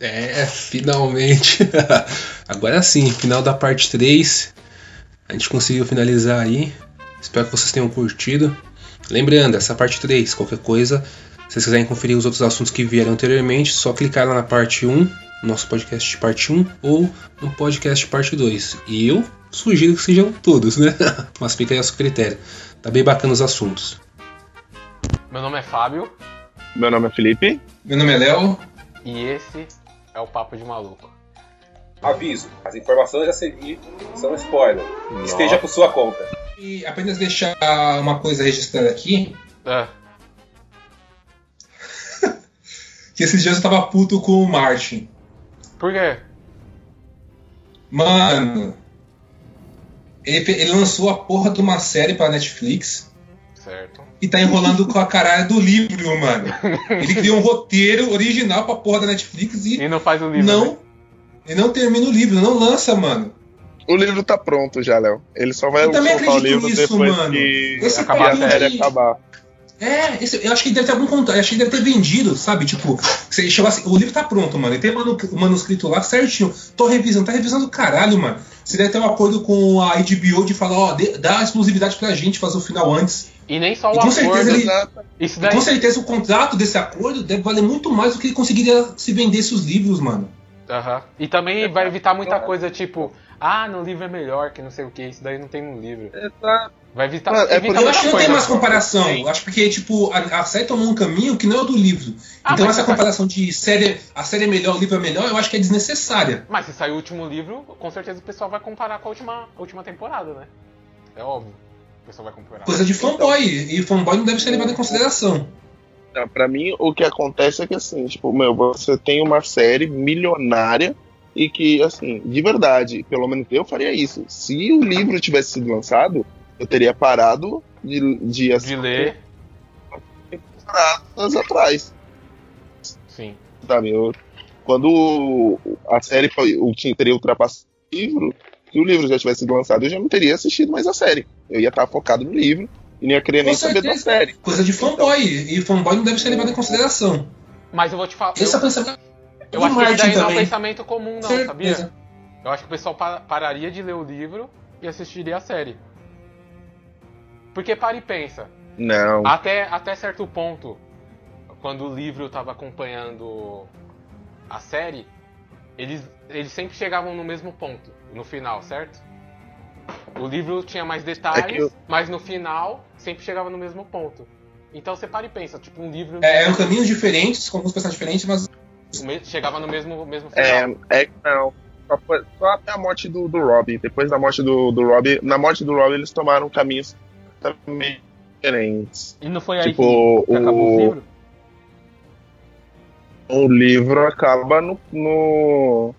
É, finalmente. Agora sim, final da parte 3. A gente conseguiu finalizar aí. Espero que vocês tenham curtido. Lembrando, essa parte 3, qualquer coisa, se vocês quiserem conferir os outros assuntos que vieram anteriormente, só clicar lá na parte 1, nosso podcast parte 1, ou no podcast parte 2. E eu sugiro que sejam todos, né? Mas fica aí a seu critério. Tá bem bacana os assuntos. Meu nome é Fábio. Meu nome é Felipe. Meu nome é Léo. E esse é o Papo de Maluco. Aviso: as informações a seguir são spoiler. Nossa. Esteja por sua conta. E apenas deixar uma coisa registrada aqui. É. que esses dias eu tava puto com o Martin. Por quê? Mano. Ele, ele lançou a porra de uma série pra Netflix. Certo. E tá enrolando com a caralho do livro, mano. Ele criou um roteiro original pra porra da Netflix e. E não faz o livro. Não. Né? E não termina o livro, não lança, mano. O livro tá pronto já, Léo. Ele só vai eu soltar o livro nisso, depois mano. que Esse acabar a série de... acabar. É, esse, eu acho que ele deve ter algum contato. Eu acho que ele deve ter vendido, sabe? Tipo, você chegou assim, o livro tá pronto, mano. Ele tem o manuscrito lá certinho. Tô revisando, tá revisando caralho, mano. Você deve ter um acordo com a HBO de falar, ó, dá exclusividade pra gente fazer o final antes. E nem só o com acordo. Ele, Isso daí... Com certeza o contrato desse acordo deve valer muito mais do que ele conseguiria se vendesse os livros, mano. Aham. E também vai evitar muita coisa, tipo, ah, no livro é melhor que não sei o que, isso daí não tem no livro. Exato. Vai evitar, Mano, é evita porque Eu acho que não tem mais comparação. Eu acho porque, tipo, a, a série tomou um caminho que não é o do livro. Ah, então essa você comparação de série, a série é melhor, o livro é melhor, eu acho que é desnecessária. Mas se sair o último livro, com certeza o pessoal vai comparar com a última, a última temporada, né? É óbvio. Pessoal vai. Coisa de fanboy. E fanboy não deve ser levado em consideração. Não, Pra mim, o que acontece é que assim, tipo, meu, você tem uma série milionária e que, assim, de verdade, pelo menos eu faria isso. Se o livro tivesse sido lançado, eu teria parado de, de, De assistir ler, temporadas atrás, sim. sabe? Eu- quando a série foi, o que teria ultrapassado o livro, se o livro já tivesse sido lançado, eu já não teria assistido mais a série. Eu ia estar focado no livro e não ia querer nem saber da série. Coisa de fanboy. E fanboy não deve ser levado em consideração. Mas eu vou te falar. Esse é Eu, o pensamento eu acho que daí não é um também. pensamento comum, não, Certeza. sabia? Eu acho que o pessoal pa- pararia de ler o livro e assistiria a série. Porque para e pensa. Não. Até, até certo ponto, quando o livro estava acompanhando a série, eles, eles sempre chegavam no mesmo ponto, no final, certo? O livro tinha mais detalhes, É que eu- mas no final sempre chegava no mesmo ponto. Então você para e pensa, tipo, um livro É, eram caminhos diferentes, com alguns personagens diferentes, mas chegava no mesmo, mesmo final. É, é não. Só, foi- só até a morte do, do Robbie. Depois da morte do, do Robbie. Na morte do Robbie, eles tomaram caminhos também diferentes. E não foi aí Tipo, que, que acabou o o- livro? O livro acaba no. no-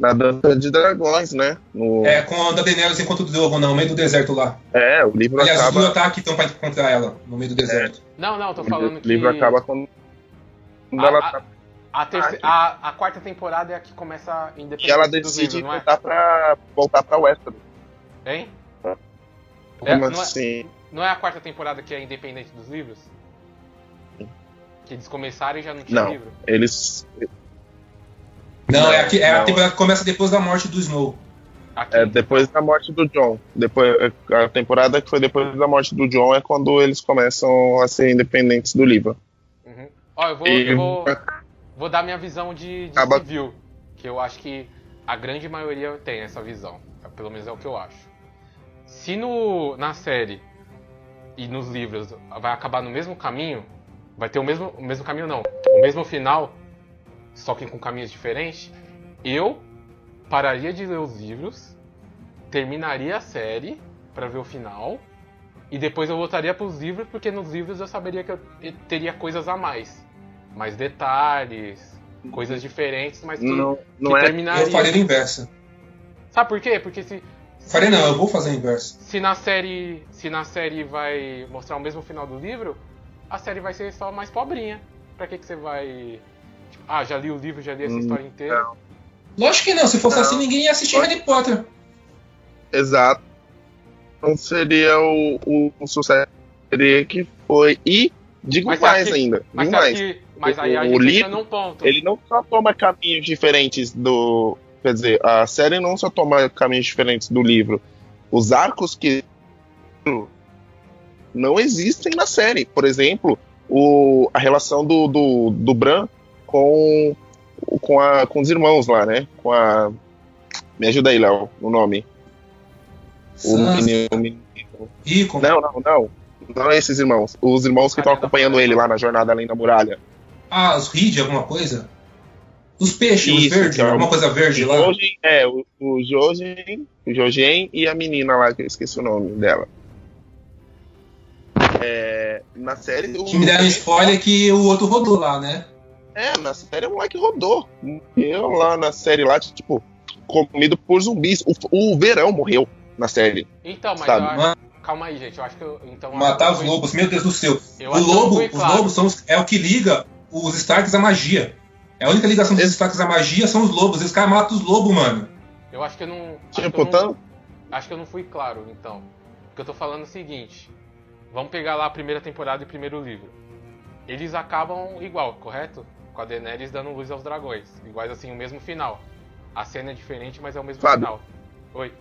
na dança de dragões, né? No, é, com a Daenerys enquanto o Drogon no meio do deserto lá. é, o livro Aliás, acaba. dois ataques estão pra encontrar ela no meio do deserto. Não, não, tô O falando que livro acaba quando. quando A- ela a- tá- a, terce- a, a quarta temporada é a que começa independente e ela dos decide livros, não é? voltar pra. voltar pra Westeros. Hein? Como É, não é- assim? Não é a quarta temporada que é independente dos livros? Que eles começaram e já não tinha Não. livro? Eles. Não, Não, é, a, que- é a não. temporada que começa depois da morte do Snow. Aqui. É, depois da morte do John. Depois, a temporada que foi depois da morte do John é quando eles começam a ser independentes do livro. Uhum. Ó, eu vou, E- eu vou, vou dar minha visão de, de Acaba- civil. Que eu acho que a grande maioria tem essa visão. Pelo menos é o que eu acho. Se no, na série e nos livros vai acabar no mesmo caminho, vai ter o mesmo, o mesmo caminho não, o mesmo final, só que com caminhos diferentes, eu pararia de ler os livros, terminaria a série pra ver o final e depois eu voltaria pros livros porque nos livros eu saberia que eu teria coisas a mais, mais detalhes, coisas diferentes, mas que, Não, não que é. terminaria. Eu faria o inverso. Sabe por quê? Porque se Faria não, eu vou fazer o inverso. se na série se na série vai mostrar o mesmo final do livro, a série vai ser só mais pobrinha. Pra que que você vai tipo, ah, já li o livro, já li essa Hum, história inteira. não. Lógico que não, se fosse Não. assim ninguém ia assistir Harry Potter. Exato. Não seria o, o, o sucesso seria que foi. E Digo Mas mais que- ainda. Mas, digo mais. que, mas aí a O gente entra livro, num ponto. Ele não só toma caminhos diferentes do. Quer dizer, a série não só toma caminhos diferentes do livro. Os arcos que não existem na série. Por exemplo, o, a relação do, do, do Bran com, com, a, com os irmãos lá, né? Com a. Me ajuda aí, Léo, o nome. O menino. o menino- Rickon. Não, não, não. Não esses irmãos. Os irmãos que estão acompanhando ele lá na jornada além da muralha. Ah, os Reed, alguma coisa? Os peixes, os Isso, verdes, que é alguma coisa verde lá. É, o, o Jojen, o Jojen e a menina lá, que eu esqueci o nome dela. É, na série. o Que me deram spoiler que o outro rodou lá, né? É, na série o moleque rodou. Morreu lá na série lá, tipo, comido por zumbis. O, o verão morreu na série. Então, mas Sabe, eu acho... mano. Calma aí, gente. Eu acho que eu. Então, Matar eu os lobos, meu Deus do céu. Eu O que eu lobo, fui os claro. lobos são os- é o que liga os Starks à magia. É a única ligação dos Starks à magia são os lobos. Os caras matam os lobos, mano. Eu acho que eu não. Acho que, Tipo, eu não tanto. acho que eu não fui claro, então. Porque eu tô falando é o seguinte. Vamos pegar lá a primeira temporada e o primeiro livro. Eles acabam igual, correto? Com a Daenerys dando luz aos dragões. Iguais assim, o mesmo final. A cena é diferente, mas é o mesmo Fábio. final. Oi.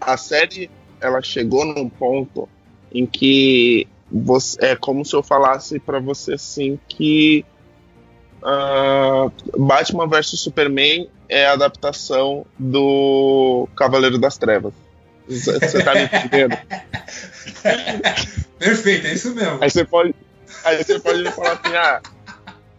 A série, ela chegou num ponto em que você, é como se eu falasse pra você assim que ah, Batman vs Superman é a adaptação do Cavaleiro das Trevas. Você tá me entendendo? Perfeito, é isso mesmo. Aí você pode, aí você pode me falar assim, ah,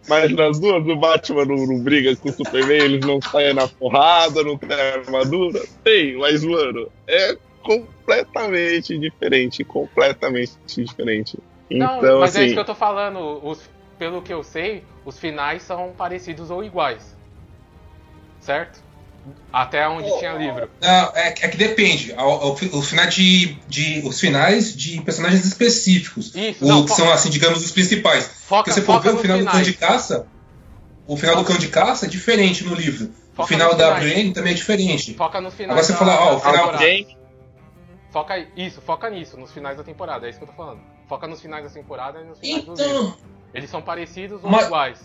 mas nas duas o Batman não, não briga com o Superman, eles não saem na porrada, não tem armadura. Tem, mas mano, é completamente diferente, completamente diferente. Não, Então, mas é isso assim, que eu tô falando. Os, pelo que eu sei, os finais são parecidos ou iguais. Certo? Até onde tinha livro. Não, é, é que depende. O, o, o final de, de- os finais de personagens específicos. Isso, o, não, que são, assim, digamos, os principais. Foca, Porque se for foca ver o final do Cão de. Caça, o final do Cão de Caça é diferente no livro. o Foca final nos da. Brienne também é diferente. Foca nos finais. Agora você da- fala, ó, da o final- temporada. Foca aí- isso, foca nisso, nos finais da temporada, é isso que eu tô falando. Foca nos finais da temporada e nos finais do livro. Então, Eles são parecidos ou Mas- iguais.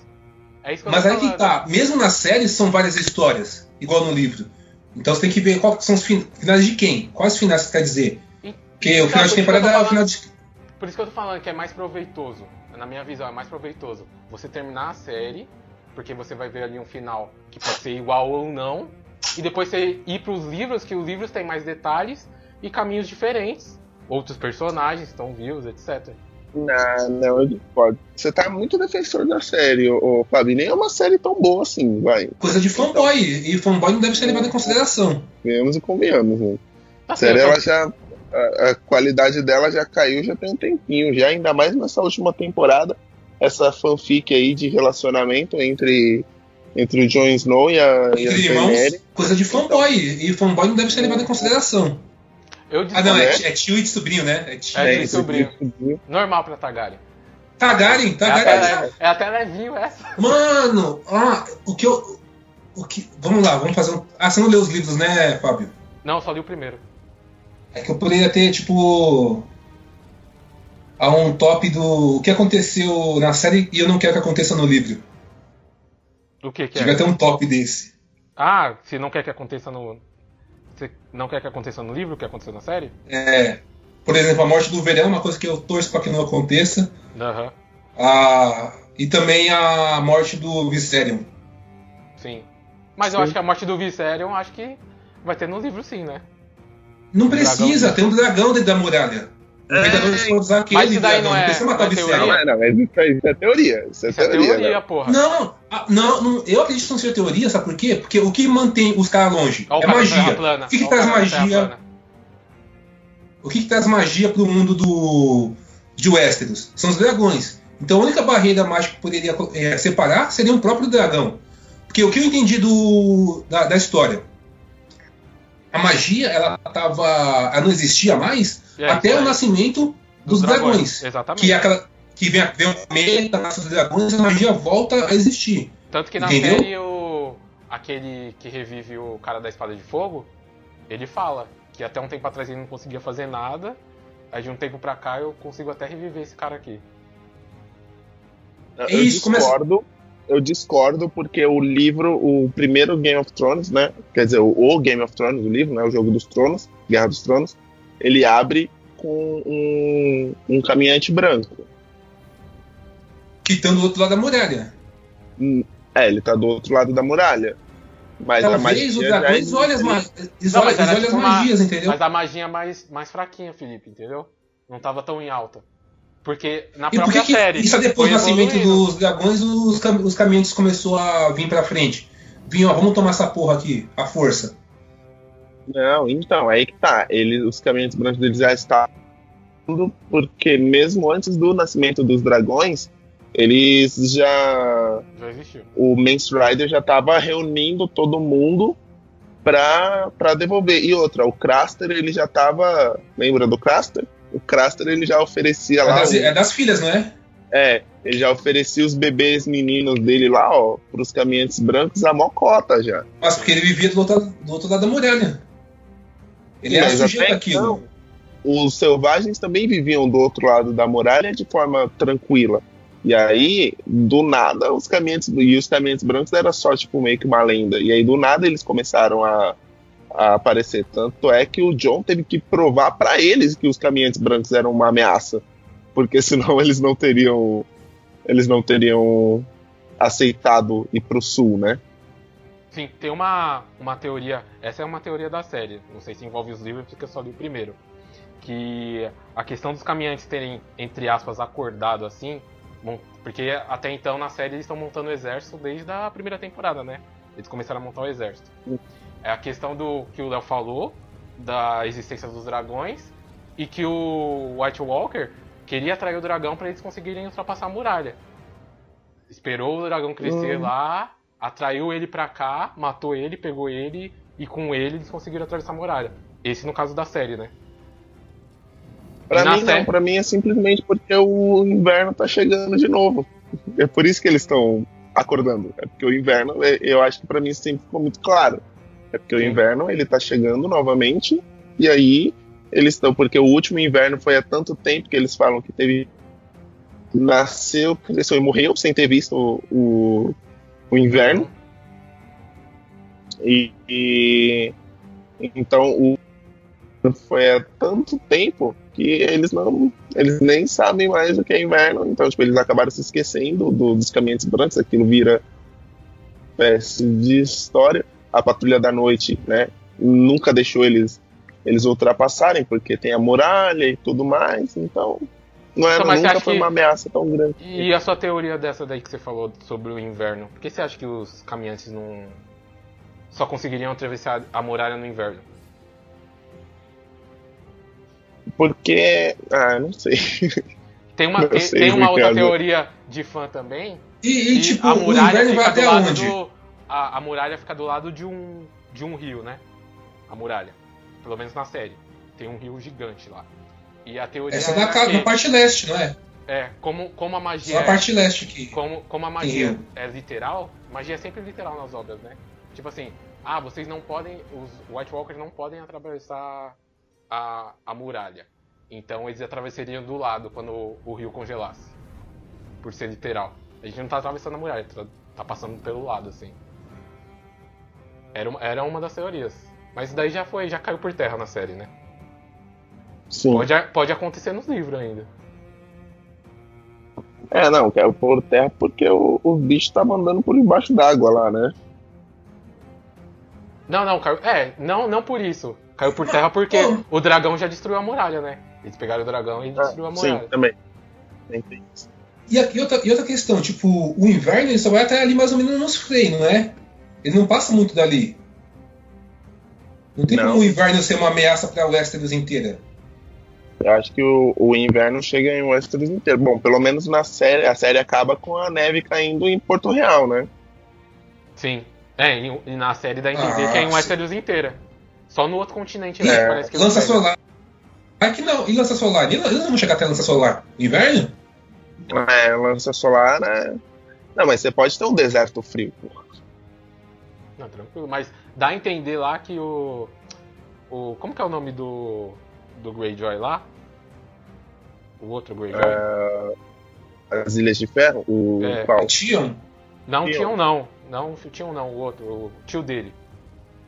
É que mas aí que falando. tá. Mesmo na série são várias histórias, igual no livro. Então você tem que ver qual que são os fin- finais de quem. Quais finais você quer dizer? E- Porque o final de que temporada é o falando? final de. Por isso que eu tô falando que é mais proveitoso. Na minha visão, é mais proveitoso você terminar a série, porque você vai ver ali um final que pode ser igual ou não, e depois você ir pros livros, que os livros têm mais detalhes e caminhos diferentes. Outros personagens estão vivos, etc. não, não, eu discordo. Você tá muito defensor da série, ô, Fábio. Nem é uma série tão boa assim, vai. Coisa de fanboy. E fanboy não deve ser levado em consideração. Venhamos e convenhamos, né? A Assim, série, ela já. A, a qualidade dela já caiu já tem um tempinho, já ainda mais nessa última temporada. Essa fanfic aí de relacionamento entre, entre o Jon Snow e a, e a Entre irmãos, coisa de fanboy. E fanboy não deve ser levado em consideração. Eu Ah, não, é, né? é tio e sobrinho, né? É tio. É, tio e sobrinho. Normal pra Targaryen. Targaryen, É Targaryen. é até levinho essa. Mano, ah, o que eu. O que, vamos lá, vamos fazer um. Ah, você não leu os livros, né, Fábio? Não, só li o primeiro. É que eu poderia ter, tipo. A um top do. O que aconteceu na série e eu não quero que aconteça no livro. O que que Devia é? ter um top desse. Ah, se não quer que aconteça no... Você não quer que aconteça no livro, o que aconteceu na série? É, por exemplo, a morte do verão é uma coisa que eu torço para que não aconteça. Aham, A, e também a morte do Viserion. sim. Mas eu Sim. acho que a morte do Viserion, acho que vai ter no livro sim, né? Não O dragão- precisa, tem um dragão dentro da muralha. Aquele Mas isso daí não não é- matar não é Viserion. Não, é, não, mas isso, é- isso é teoria. Isso é Isso é teoria. teoria, né? porra. Não, ah, não, não, eu acredito que não seja teoria, sabe por quê? Porque o que mantém os caras longe é cara Terra magia. plana. O que, que traz Terra magia? O que, que traz magia pro mundo do de Westeros? São os dragões. Então a única barreira mágica que poderia eh, separar seria o próprio dragão. Porque o que eu entendi do, da, da história, a magia ela tava, ela não existia mais é até o nascimento dos, dragões. Exatamente. Que é aquela que vem, a- vem o cometa, nasce os dragões, a magia volta a existir. Tanto que na Entendeu? série, o... aquele que revive o cara da espada de fogo, ele fala que até um tempo atrás ele não conseguia fazer nada, aí de um tempo pra cá eu consigo até reviver esse cara aqui. Eu começa- discordo. Eu discordo porque o livro, o primeiro Game of Thrones, né? Quer dizer, o, o Game of Thrones, o livro, né? O Jogo dos Tronos, Guerra dos Tronos, ele abre com um, um caminhante branco. Que estão do outro lado da muralha. É, ele tá do outro lado da muralha. Mas a Talvez o magia já dragões é- olha as, ma Não, tipo as uma- magias, entendeu? Mas a magia mais, mais fraquinha, Felipe, entendeu? Não tava tão em alta. Porque na E própria que, que série. isso é depois do nascimento dos dragões, os, cam os caminhantes começou a vir pra frente? Vinham, ó, vamos tomar essa porra aqui, a força. Não, então, aí que tá. Ele, os caminhantes brancos deles já estavam. Porque mesmo antes do nascimento dos dragões, eles já. Já existiu. O Mance Rider já tava reunindo todo mundo pra, pra devolver. E outra, o Craster ele já tava. Lembra do Craster? O Craster ele já oferecia É lá. das, o- é das filhas, não é? É, ele já oferecia os bebês meninos dele lá, ó, pros caminhantes brancos a mocota já. Mas porque ele vivia do outro, do outro lado da muralha. Ele Mas sujeito até então, os selvagens também viviam do outro lado da muralha de forma tranquila. E aí, do nada, os caminhantes e os caminhantes brancos era só tipo meio que uma lenda. E aí do nada eles começaram a, a aparecer. Tanto é que o John teve que provar pra eles que os caminhantes brancos eram uma ameaça, porque senão eles não teriam eles não teriam aceitado ir pro sul, né? Sim, tem uma, uma teoria. Essa é uma teoria da série. Não sei se envolve os livros, porque eu só li o primeiro. Que a questão dos caminhantes terem, entre aspas, acordado assim. Porque até então na série eles estão montando o exército desde a primeira temporada, né? Eles começaram a montar o exército. É a questão do que o Léo falou, da existência dos dragões, e que o White Walker queria atrair o dragão para eles conseguirem ultrapassar a muralha. Esperou o dragão crescer Hum. lá, atraiu ele pra cá, matou ele, pegou ele, e com ele eles conseguiram atravessar a muralha. Esse no caso da série, né? Pra mim série- não, pra mim é simplesmente porque o inverno tá chegando de novo. É por isso que eles estão acordando. É porque o inverno, é- eu acho que pra mim sempre ficou muito claro. É porque o Sim. inverno ele tá chegando novamente e aí eles estão porque o último inverno foi há tanto tempo que eles falam que teve nasceu, cresceu e morreu sem ter visto o, o, o inverno. E, e- então o foi há tanto tempo que eles não eles nem sabem mais o que é inverno. Então tipo eles acabaram se esquecendo do- dos caminhantes brancos aquilo vira espécie de história. A patrulha da noite né nunca deixou eles eles ultrapassarem porque tem a muralha e tudo mais. Então não era Então, mas nunca foi que- uma ameaça tão grande E a sua teoria dessa daí que você falou sobre o inverno? Por que você acha que os caminhantes não. só conseguiriam atravessar a muralha no inverno? porque ah não sei Tem uma, sei, tem uma outra teoria de fã também. E, e, tipo, a o muralha inverno vai fica do até lado onde? do. A, a muralha fica do lado de um. de um rio, né? A muralha. Pelo menos na série. Tem um rio gigante lá. E a teoria Essa é é na, ca- que- parte leste, não é? É, como, como a Só magia. a é- parte leste aqui. como, como a magia é literal, magia é sempre literal nas obras, né? Tipo assim, ah, vocês não podem. Os White Walkers não podem atravessar a, a muralha. Então eles atravessariam do lado quando o, o rio congelasse. Por ser literal. A gente não tá atravessando a muralha, tá, tá passando pelo lado, assim. Era uma, era uma das teorias. Mas daí já foi, já caiu por terra na série, né? Sim Pode, pode acontecer nos livros ainda. é não quero por terra porque o, o bicho tava andando por embaixo d'água lá né Não, não, caiu. É, não, não por isso. Caiu por terra porque Pô. o dragão já destruiu a muralha, né? Eles pegaram o dragão e destruiu a sim muralha. também Tem isso. E, a- e outra, e outra questão, tipo, o inverno ele só vai até ali mais ou menos nos freios, não é? Ele não passa muito dali. Não tem Não. como o inverno ser uma ameaça pra Westeros inteira. Eu acho que o, o inverno chega em Westeros inteiro. Bom, pelo menos na série, a série acaba com a neve caindo em Porto Real, né? Sim. É, e, na série dá a entender Ah, que é em sim. Westeros inteira. Só no outro continente, né? É, Parece que Lança solar. Ah, que não. E lança solar? Eles não vão chegar até lança solar. Inverno? É, lança solar, né? Não, mas você pode ter um deserto frio. pô. Não, tranquilo. Mas dá a entender lá que o. o como que é o nome do. do Greyjoy lá? O outro Greyjoy? É, As Ilhas de Ferro? O É. qual? Tion? Não, Tio. Tion não. Não, o Tion não, o outro, o tio dele.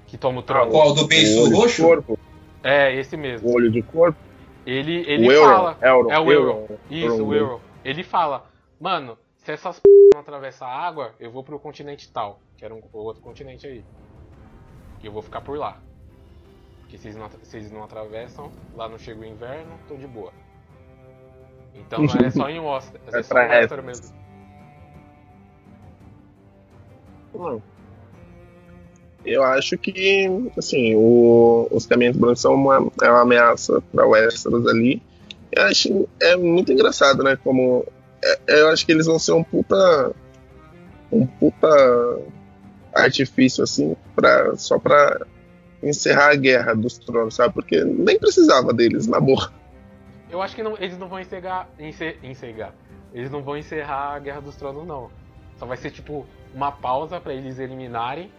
Que toma o Ah, trono. Qual? Do o beiço olho de roxo? corpo. É, esse mesmo. O olho de corpo. Ele, ele o Euro. fala. Euro. É o Euro. Isso, Euro. o Euro. Ele fala, mano, se essas p não atravessar a água, eu vou pro continente tal, que era um o outro continente aí. E eu vou ficar por lá. Porque se eles não, se eles não atravessam, lá não chega o inverno, tô de boa. Então é só em Wester, é É só em Wester mesmo. Hum. Eu acho que, assim, o- os caminhos brancos são uma, é uma ameaça para Westeros ali. Eu acho é muito engraçado, né? Como é- eu acho que eles vão ser um puta um puta artifício assim para só para encerrar a guerra dos tronos, sabe? Porque nem precisava deles na boa. Eu acho que não- eles não vão encerrar, encer, encerrar. Eles não vão encerrar a Guerra dos Tronos, não. Só vai ser tipo uma pausa pra eles eliminarem,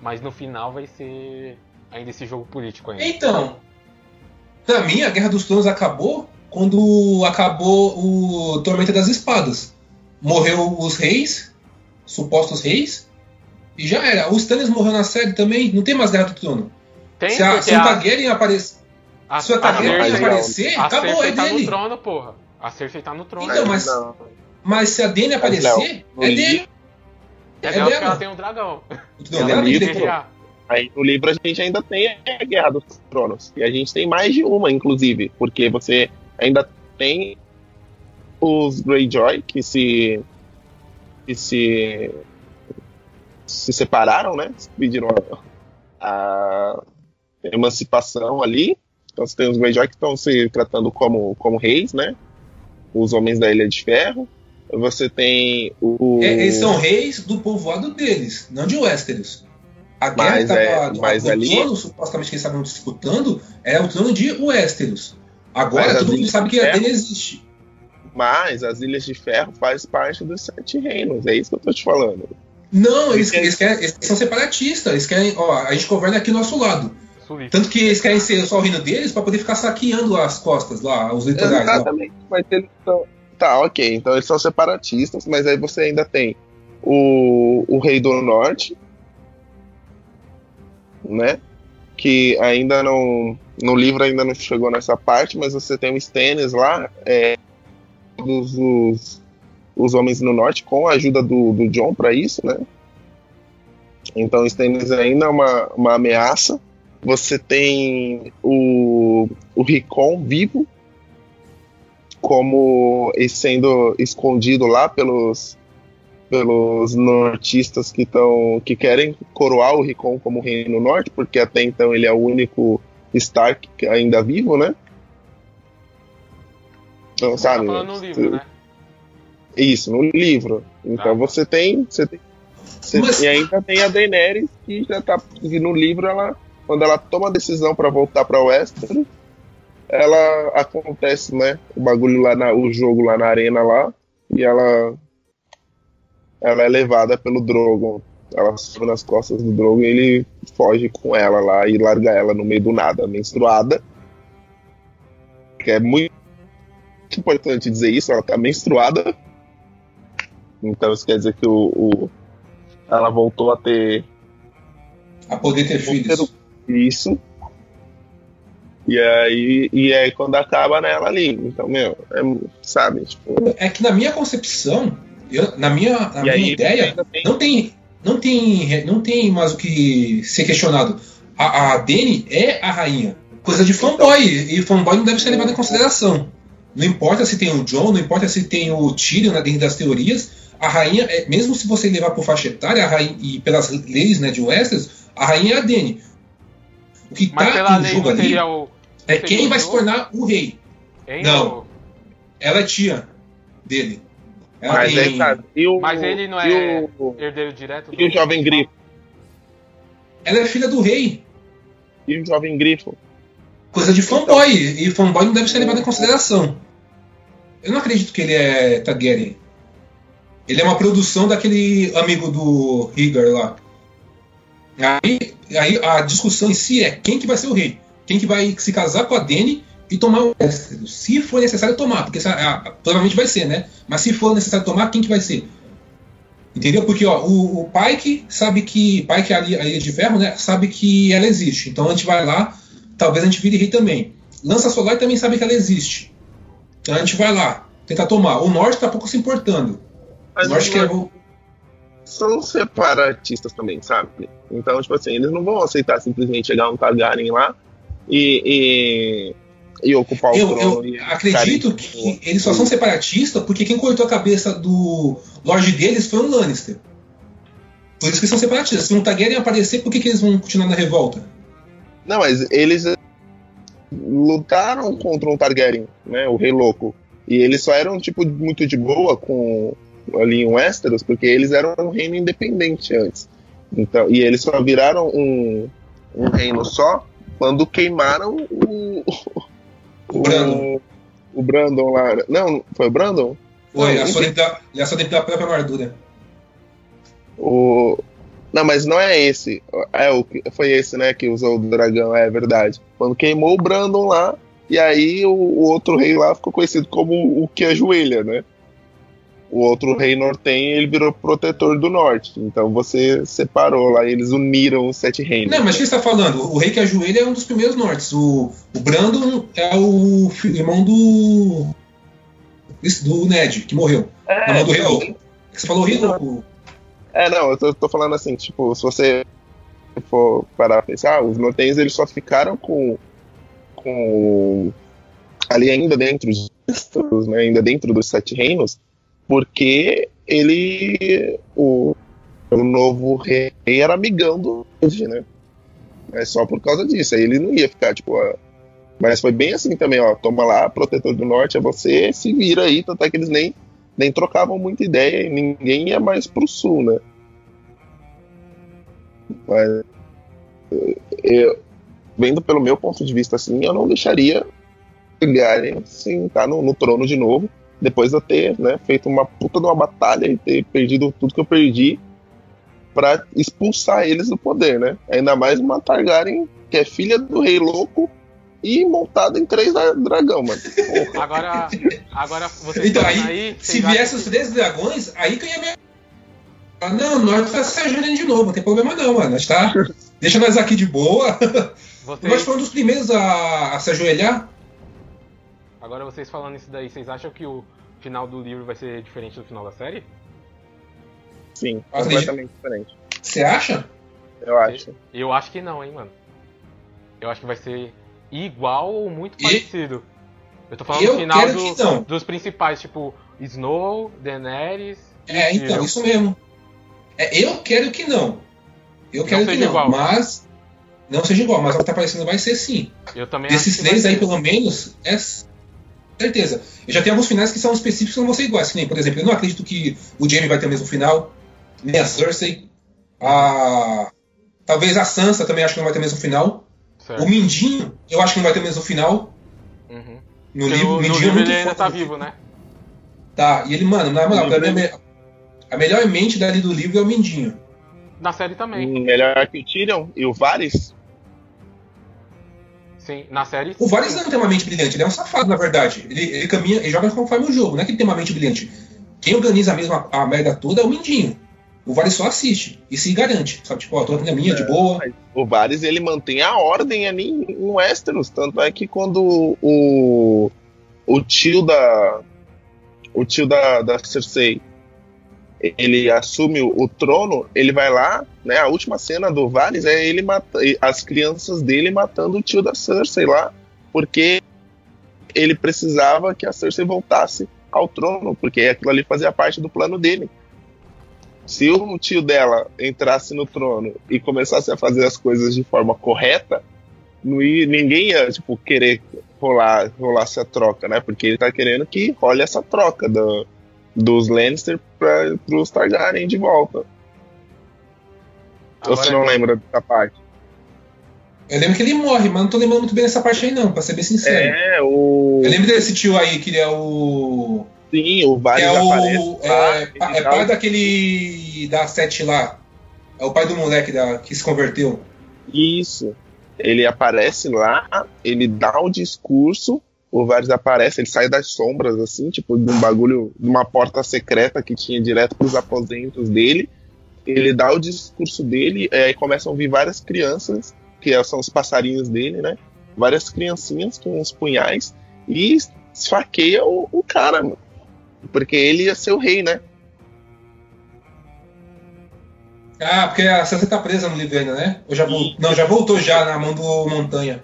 mas no final vai ser ainda esse jogo político ainda. Então, pra mim, a Guerra dos Tronos acabou quando acabou o Tormenta das Espadas. Morreu os reis, supostos reis, e já era. O Stannis morreu na série também, não tem mais Guerra do Trono. Tem se a, se o Targaryen aparecer, a, se o a Targaryen mas Cersei, não. aparecer, a acabou, Cersei é tá no trono, porra. A Cersei tá no trono. Então, mas- Não, Mas se a Dany aparecer, no é livro- dele. é É dela ela tem um dragão. Não, Ela ter- Guerrear. Aí no livro a gente ainda tem a Guerra dos Tronos. E a gente tem mais de uma, inclusive. Porque você ainda tem os Greyjoy que se. que se. se separaram, né? Pediram a, a emancipação ali. Então você tem os Greyjoy que estão se tratando como, como reis, né? Os homens da Ilha de Ferro. Você tem o. É, eles são reis do povoado deles, não de Westeros. A guerra Mas que tava, é- do- mas ali- trono, supostamente que eles estavam disputando, era o trono de Westeros. Agora todo mundo sabe que a Dany existe. Mas as Ilhas de Ferro faz parte dos Sete Reinos. É isso que eu tô te falando. Não, eles, eles, querem, eles são separatistas. Eles querem, ó, a gente governa aqui do nosso lado. Sulista. Tanto que eles querem ser só o reino deles pra poder ficar saqueando as costas lá, os litorais. lá. Exatamente. Mas eles são... Tá, ok. Então eles são separatistas, mas aí você ainda tem o, o Rei do Norte, né? Que ainda não. No livro ainda não chegou nessa parte, mas você tem o Stannis lá, é, dos os, os homens no norte, com a ajuda do, do John para isso, né? Então o Stannis ainda é uma, uma ameaça. Você tem o, o Rickon vivo, como e sendo escondido lá pelos pelos nortistas que estão que querem coroar o Rickon como rei no norte, porque até então ele é o único Stark que ainda vivo, né? Então, Você tá sabe? falando no livro, né? Isso, no livro. Então Ah. você tem, você tem você- Mas- e ainda tem a Daenerys que já tá no livro ela quando ela toma a decisão para voltar para Westeros, ela acontece, né, o bagulho lá na o jogo lá na arena lá e ela ela é levada pelo Drogon. Ela sobe nas costas do Drogon e ele foge com ela lá e larga ela no meio do nada, menstruada. Que é muito importante dizer isso, ela tá menstruada. Então isso quer dizer que o, o- ela voltou a ter A poder ter filhos. Isso. E aí, e aí quando acaba nela ali. Então, meu, é, sabe? Tipo, É que na minha concepção, eu- na minha, na minha aí ideia, não tem, não tem, não tem mais o que ser questionado. A, a Dany é a rainha. Coisa de fanboy. E fanboy não deve ser levado em consideração. Não importa se tem o John, não importa se tem o Tyrion né, dentro das teorias. A rainha, é, mesmo se você levar por faixa etária, a rainha, e pelas leis né, de Westeros, a rainha é a Dany. O que Mas tá em jogo ali o. é quem vai se tornar o rei. Hein, Não. o- Ela é tia dele. Ela Mas tem-? E o, Mas ele não é- o, herdeiro direto do. e o Jovem Grifo? ela é filha do rei. E o Jovem Grifo? Coisa de fanboy. E fanboy não deve ser levado em consideração. Eu não acredito que ele é Targaryen. Ele é uma produção daquele amigo do Rhaegar lá. Aí, aí a discussão em si é quem que vai ser o rei. Quem que vai se casar com a Dany e tomar o Westeros. Se for necessário tomar, porque essa, a, provavelmente vai ser, né? Mas se for necessário tomar, quem que vai ser? Entendeu? Porque ó, o, o Pike sabe que. Pike, a Ilha de Ferro, né? Sabe que ela existe. Então a gente vai lá, talvez a gente vire rei também. Lança Solar também sabe que ela existe. Então a gente vai lá, tentar tomar. O Norte tá pouco se importando. Mas o Norte quer. Norte são separatistas também, sabe? Então, tipo assim, eles não vão aceitar simplesmente chegar um Targaryen lá e, e, e ocupar o Eu, trono. eu e acredito que eles só são separatistas porque quem cortou a cabeça do Lorde deles foi um Lannister. Por isso que são separatistas. Se um Targaryen aparecer, por que, que eles vão continuar na revolta? Não, mas eles lutaram contra um Targaryen, né? O Rei Louco. E eles só eram, tipo, muito de boa com ali em Westeros, porque eles eram um reino independente antes. Então, e eles só viraram um, um reino só quando queimaram o. O Brandon. O Brandon lá. Não, foi o Brandon? Foi, Não, a enfim. sua da, a própria armadura. O... Não, mas não é esse. É o que foi esse, né, que usou o dragão, é verdade. Quando queimou o Brandon lá, e aí o, o outro rei lá ficou conhecido como o que ajoelha, né? O outro rei nortenho, ele virou protetor do norte. Então você separou lá, eles uniram os sete reinos. Não, mas o que você está falando? O rei que ajoelha é um dos primeiros nortes. O, o Brandon é o irmão do. do Ned, que morreu. é, irmão do rei louco. Você falou rei louco. É, não, eu tô, tô falando assim, tipo, se você for parar pra pensar, os nortenhos eles só ficaram com, com ali ainda dentro dos, né, ainda dentro dos sete reinos, porque ele, o, o novo rei era amigão do Ned, né? É só por causa disso, aí ele não ia ficar, tipo, ah, mas foi bem assim também, ó, toma lá, protetor do norte é você, se vira aí, tanto é que eles nem nem trocavam muita ideia e ninguém ia mais pro sul, né? Mas eu, vendo pelo meu ponto de vista assim, eu não deixaria Targaryen sentar no, no trono de novo, depois de eu ter né, feito uma puta de uma batalha e ter perdido tudo que eu perdi pra expulsar eles do poder, né? Ainda mais uma Targaryen que é filha do rei louco e montada em três dra- dragão, mano. Porra. Agora, agora vocês Então, falando aí, se vocês viesse os três dragões, aí que eu ia me. Ah, não, Norte tá se ajoelhando de novo, não tem problema não, mano. Tá. Deixa nós aqui de boa. que Nós vocês, fomos um dos primeiros a, a se ajoelhar. Agora vocês falando isso daí, vocês acham que o final do livro vai ser diferente do final da série? Sim, Acredito. completamente diferente. Você acha? Eu acho. Eu acho que não, hein, mano. Eu acho que vai ser igual ou muito E- parecido. Eu tô falando Eu do final do- dos principais, tipo Snow, Daenerys. e É, então, Tyrion. isso mesmo. É, eu quero que não. Eu Não quero que seja não, igual. mas. Não seja igual, mas o que tá parecendo vai ser sim. Eu também Desses três aí, pelo menos, é certeza. Eu já tenho alguns finais que são específicos que não vão ser iguais. Que nem, por exemplo, eu não acredito que o Jaime vai ter o mesmo final, nem a Cersei. A... Talvez a Sansa também acho que não vai ter o mesmo final. Certo. O Mindinho, eu acho que não vai ter o mesmo final. Uhum. No livro, no, o no Mindinho é livro muito ele ainda tá vivo, né? Tá, e ele, mano, na moral, pra mim, a, me- a melhor mente dali do livro é o Mindinho. Na série também. Melhor que o Tyrion e o Varys? Sim, na série. O Varys não tem uma mente brilhante, ele é um safado, na verdade. Ele, ele caminha, ele joga conforme o jogo, não é que ele tem uma mente brilhante. Quem organiza mesmo a, a merda toda é o Mindinho. O Varys só assiste e se garante. Sabe, tipo, ó, tô na minha, de boa. O Varys ele mantém a ordem ali em Westeros, tanto é que quando o o tio da o tio da, da Cersei ele assume o, trono, ele vai lá, né? A última cena do Varys é ele mata, as crianças dele matando o tio da Cersei lá, porque ele precisava que a Cersei voltasse ao trono, porque aquilo ali fazia parte do plano dele. Se o tio dela entrasse no trono e começasse a fazer as coisas de forma correta, ia- ninguém ia tipo, querer rolar, rolar essa troca, né? Porque ele tá querendo que role essa troca do, dos Lannister para os Targaryen de volta. Ou você não lembra dessa parte? Eu lembro que ele morre, mas não tô lembrando muito bem dessa parte aí, não, pra ser bem sincero. É, o. Eu lembro desse tio aí, que ele é o. Sim, o Varys é aparece. o. É, ele pa- é pai daquele. da Sete lá. É o pai do moleque da, que se converteu. Isso. ele aparece lá, ele dá o discurso, o Varys aparece, ele sai das sombras, assim, tipo, de um bagulho, de uma porta secreta que tinha direto para os aposentos dele. Ele dá o discurso dele, e aí começam a vir várias crianças, que são os passarinhos dele, né? Várias criancinhas com os punhais, e esfaqueia o, o cara, mano. Porque ele ia ser o rei, né? Ah, porque a Sansa tá presa no livro ainda, né? Ou já. Não, já voltou já na mão do Montanha.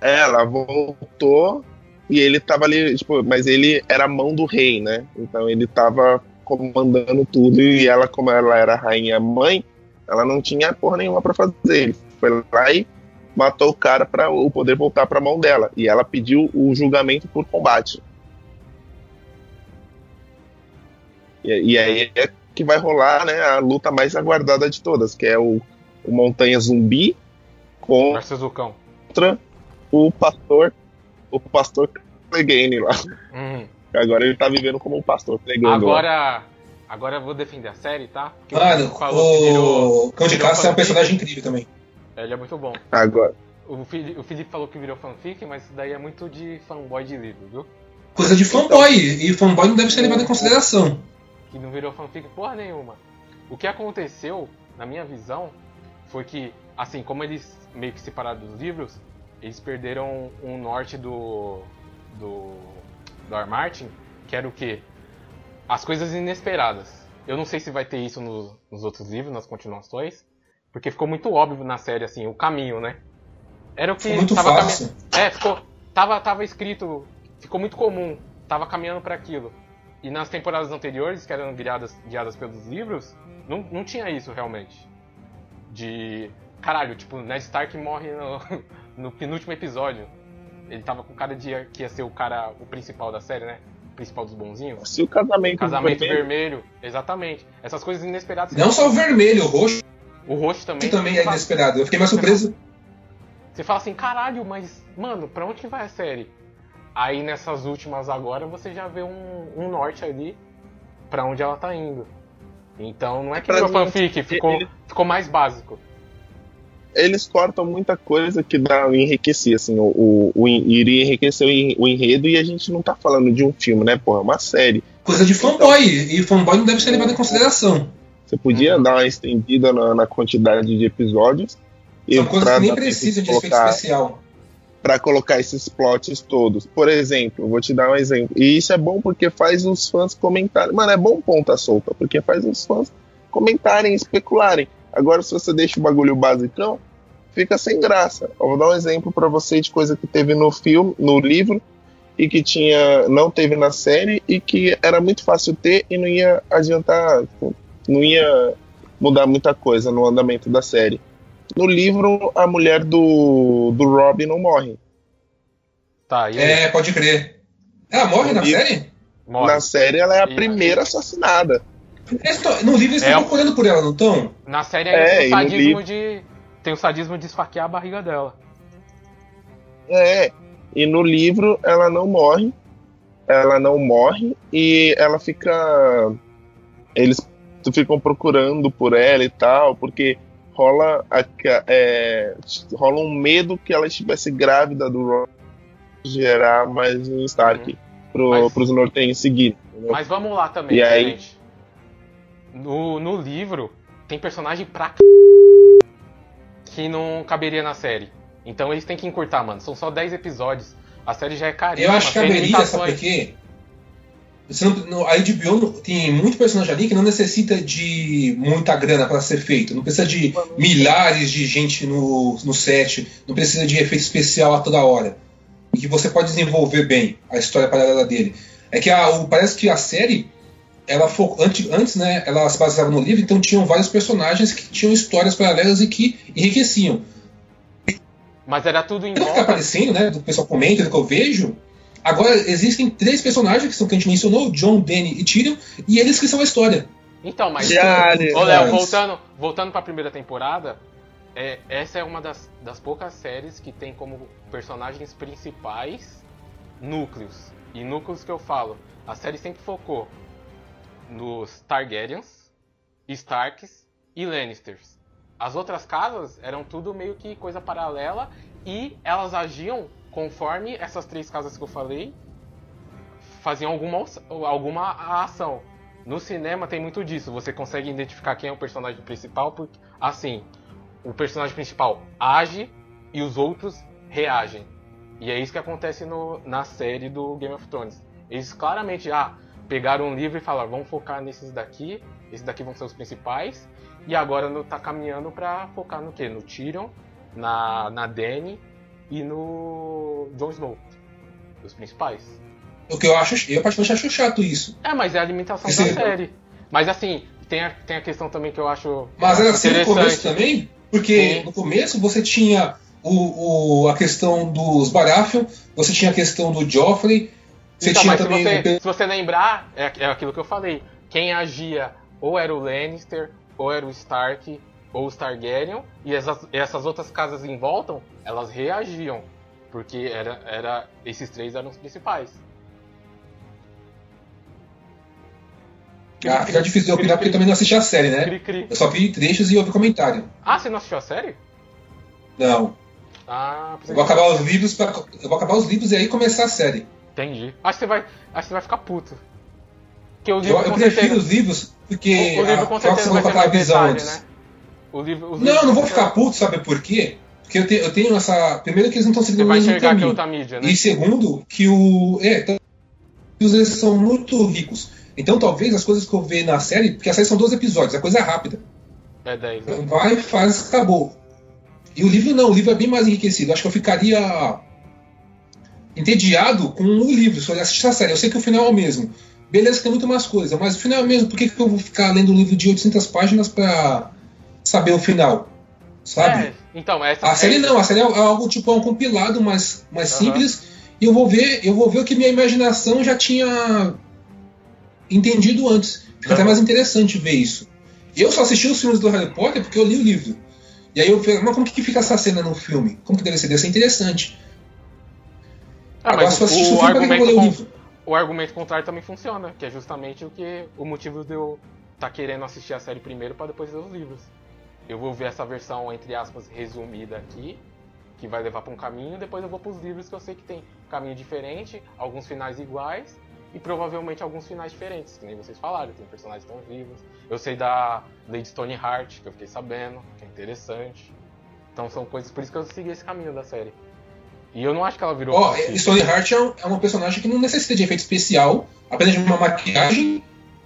É, ela voltou e ele tava ali, tipo, mas ele era a mão do rei, né? Então ele tava comandando tudo e ela, como ela era rainha mãe, ela não tinha porra nenhuma para fazer. Ele foi lá e matou o cara para o poder voltar para a mão dela. E ela pediu o julgamento por combate. E, e aí é que vai rolar né, a luta mais aguardada de todas, que é o, o Montanha Zumbi contra o pastor o pastor Clegane lá. Uhum. Agora ele tá vivendo como um pastor Clegane. Agora, agora eu vou defender a série, tá? Porque Mano, o, virou, Cão de Caça é um personagem incrível também. Ele é muito bom. Agora. O Felipe, o Felipe falou que virou fanfic, mas isso daí é muito de fanboy de livro, viu? Coisa de fanboy, e fanboy não deve ser levado em consideração que não virou fanfic porra nenhuma. O que aconteceu, na minha visão, foi que, assim, como eles meio que separaram dos livros, eles perderam um norte do. do. do R. Martin, que era o quê? As coisas inesperadas. Eu não sei se vai ter isso no, nos outros livros, nas continuações, porque ficou muito óbvio na série, assim, o caminho, né? Era o que. Muito tava fácil. É, ficou. Tava, tava escrito. Ficou muito comum. Tava caminhando para aquilo. E nas temporadas anteriores, que eram guiadas, guiadas pelos livros, não, não tinha isso realmente. De. Caralho, tipo, Ned Stark morre no, no penúltimo episódio. Ele tava com o cara de que ia ser o cara, o principal da série, né? O principal dos bonzinhos. Se o casamento, casamento vermelho. vermelho. Exatamente. Essas coisas inesperadas. Não só o vermelho, o roxo. O roxo também. Que também é inesperado. Eu fiquei mais surpreso. Você fala assim, caralho, mas, mano, pra onde que vai a série? Aí nessas últimas agora você já vê um, um norte ali para onde ela tá indo. Então não é que virou fanfic, ficou, ele... ficou mais básico. Eles cortam muita coisa que dá enriquecer, assim, o, o, o iria enriquecer o enredo e a gente não tá falando de um filme, né, porra, é uma série. Coisa de fanboy, então, e fanboy não deve ser levado em consideração. Você podia uhum. dar uma estendida na, na quantidade de episódios. São coisas que nem precisam de efeito especial para colocar esses plots todos. Por exemplo, vou te dar um exemplo. E isso é bom porque faz os fãs comentarem. Mano, é bom ponta solta, porque faz os fãs comentarem, especularem. Agora, se você deixa o bagulho basicão, fica sem graça. Eu vou dar um exemplo para você de coisa que teve no filme, no livro, e que tinha não teve na série e que era muito fácil ter e não ia adiantar, não ia mudar muita coisa no andamento da série. No livro, a mulher do, do Robin não morre. Tá, é, pode crer. Ela morre no na livro, série? Morre. Na série, ela é a e primeira assassinada. No livro, eles estão é, procurando por ela, não estão? Na série é, tem o sadismo de. Tem o sadismo de esfaquear a barriga dela. É. E no livro ela não morre. Ela não morre e ela fica. Eles ficam procurando por ela e tal, porque rola, a, é, rola um medo que ela estivesse grávida do Ron gerar mais um Stark uhum. pro, mas, pros nortenhos seguir. Entendeu? Mas vamos lá também, e aí, gente. No, no livro, tem personagem pra c... que não caberia na série. Então eles têm que encurtar, mano. São só 10 episódios. A série já é caríssima. Eu acho que caberia, sabe por quê? Você não, a HBO tem muito personagem ali que não necessita de muita grana para ser feito. Não precisa de milhares de gente no, no set. Não precisa de efeito especial a toda hora. E que você pode desenvolver bem a história paralela dele. É que a, o, parece que a série, ela antes, antes, né, ela se baseava no livro, então tinham vários personagens que tinham histórias paralelas e que enriqueciam. Mas era tudo em. Pelo que aparecendo, né? Do pessoal comenta, do que eu vejo, Agora, existem três personagens que são que a gente mencionou, John, Danny e Tyrion, e eles que são a história. Então, mas. Ô, Léo, voltando, voltando pra primeira temporada, é, essa é uma das, das poucas séries que tem como personagens principais núcleos. E núcleos que eu falo, a série sempre focou nos Targaryens, Starks e Lannisters. As outras casas eram tudo meio que coisa paralela e elas agiam conforme essas três casas que eu falei faziam alguma, alguma ação. No cinema tem muito disso. Você consegue identificar quem é o personagem principal porque, assim, o personagem principal age e os outros reagem. E é isso que acontece no, na série do Game of Thrones. Eles claramente ah, pegaram um livro e falaram: vamos focar nesses daqui, esses daqui vão ser os principais. E agora no, tá caminhando para focar no que? No Tyrion, na, na Dany e no Jon Snow. Os principais. O que eu acho, eu particularmente acho chato isso. É, mas é a limitação Esse- da série. Mas assim, tem a, tem a questão também que eu acho Mas era assim no começo também, porque Sim. no começo você tinha o, o- a questão dos Baratheon, você tinha a questão do Joffrey, você Então, tinha mas se também você, o se você lembrar, é, é aquilo que eu falei. Quem agia ou era o Lannister, ou era o Stark, ou o Targaryen, e essas, essas outras casas em volta, elas reagiam. Porque era, era, esses três eram os principais. Ah, fica difícil de opinar porque eu também não assisti a série, né? Cri, cri. Eu só vi trechos e ouvi comentário. Ah, você não assistiu a série? Não. Ah, Eu vou acabar os livros pra, eu vou acabar os livros e aí começar a série. Entendi. Acho que você vai, acho que você vai ficar puto. Porque o Eu, livro eu com prefiro certeza- os livros porque o, o livro a com Fox certeza vai ter visão detalhe, antes. né? O livro, os Não, não vou ficar puto, sabe por quê? Porque eu, te- eu tenho essa. Primeiro que eles não estão seguindo o mesmo enxergar que é caminho. outra mídia, né? E segundo, que o. É, então, eles são muito ricos. Então talvez as coisas que eu ver na série, porque a série são 12 episódios, é coisa rápida. É 10, né? Vai, faz, acabou. E o livro não, o livro é bem mais enriquecido. Acho que eu ficaria entediado com o livro, se eu assistir a série. Eu sei que o final é o mesmo. Beleza, que tem muito mais coisa, mas o final é o mesmo. Por que, que eu vou ficar lendo um livro de 800 páginas pra saber o final? Sabe? É, então, essa A série é- não, a série é algo tipo é um compilado mais, mais Aham. simples e eu vou ver, eu vou ver o que minha imaginação já tinha entendido antes. Fica até Aham. mais interessante ver isso. Eu só assisti os filmes do Harry Potter porque eu li o livro. E aí eu falei, mas como que fica essa cena no filme? Como que deve ser? Deve ser interessante. Ah, Agora mas o o, argumento o con- livro? o argumento contrário também funciona, que é justamente o que o motivo de eu estar querendo assistir a série primeiro para depois ler os livros. Eu vou ver essa versão entre aspas resumida aqui, que vai levar para um caminho, depois eu vou para os livros que eu sei que tem caminho diferente, alguns finais iguais e provavelmente alguns finais diferentes, que nem vocês falaram, tem personagens estão vivos. Eu sei da Lady Stoneheart, que eu fiquei sabendo, que é interessante. Então são coisas, por isso que eu segui esse caminho da série. E eu não acho que ela virou Ó. Stoneheart é, um, é uma personagem que não necessita de efeito especial, apenas de uma maquiagem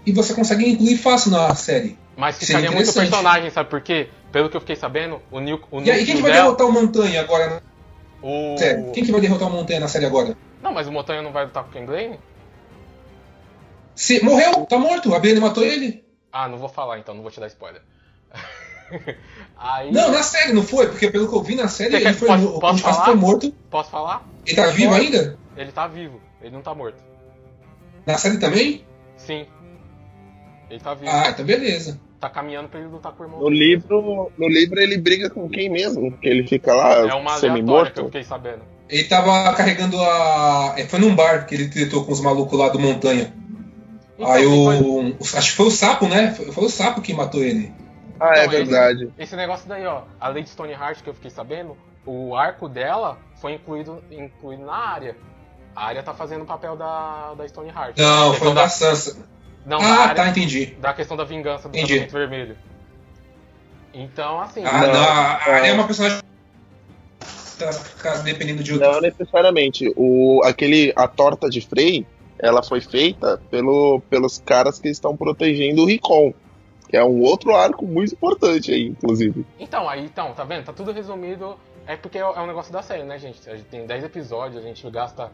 e você consegue incluir fácil na série. Mas ficaria muito personagem, sabe por quê? Pelo que eu fiquei sabendo, o Nil, o E aí, quem que vai dela, derrotar o Montanha agora o... na série? Quem que vai derrotar o Montanha na série agora? Não, mas o Montanha não vai lutar com o Ken Glenn? Se, morreu, tá morto. A Brienne matou ele. Ah, não vou falar então, não vou te dar spoiler. Aí, Não, na série não foi, porque pelo que eu vi na série, Você ele quer- foi, posso- o posso falar? foi morto. posso falar? Ele tá vivo ainda? Ele tá vivo, ele não tá morto. Na série também? Sim. Ele tá vivo. Ah, então beleza. Tá caminhando pra ele lutar com o irmão. No dele. livro, no livro ele briga com quem mesmo? Que ele fica lá É uma aleatória que eu fiquei sabendo. Ele tava carregando a. é, Foi num bar que ele tretou com os malucos lá do Montanha. Então, Aí foi- o. o- Acho que foi o sapo, né? Foi, foi o sapo que matou ele. Ah, é Então, esse- verdade. Esse negócio daí, ó, a Lady Stoneheart que eu fiquei sabendo, o arco dela foi incluído, incluído na área. A área tá fazendo o papel da, da Stoneheart. Não, foi o da Sansa. Não, da Ah, área, tá, entendi. da questão da vingança do Entendi. casamento vermelho. Então, assim, Ah, Não, não. A Arya é não. uma personagem. Tá dependendo de outro. Não necessariamente. O, aquele, a torta de Frey, ela foi feita pelo, pelos caras que estão protegendo o Ricon. Que é um outro arco muito importante aí, inclusive. então, aí, então, tá vendo? Tá tudo resumido. É porque é é um negócio da série, né, gente? A gente tem 10 episódios, a gente gasta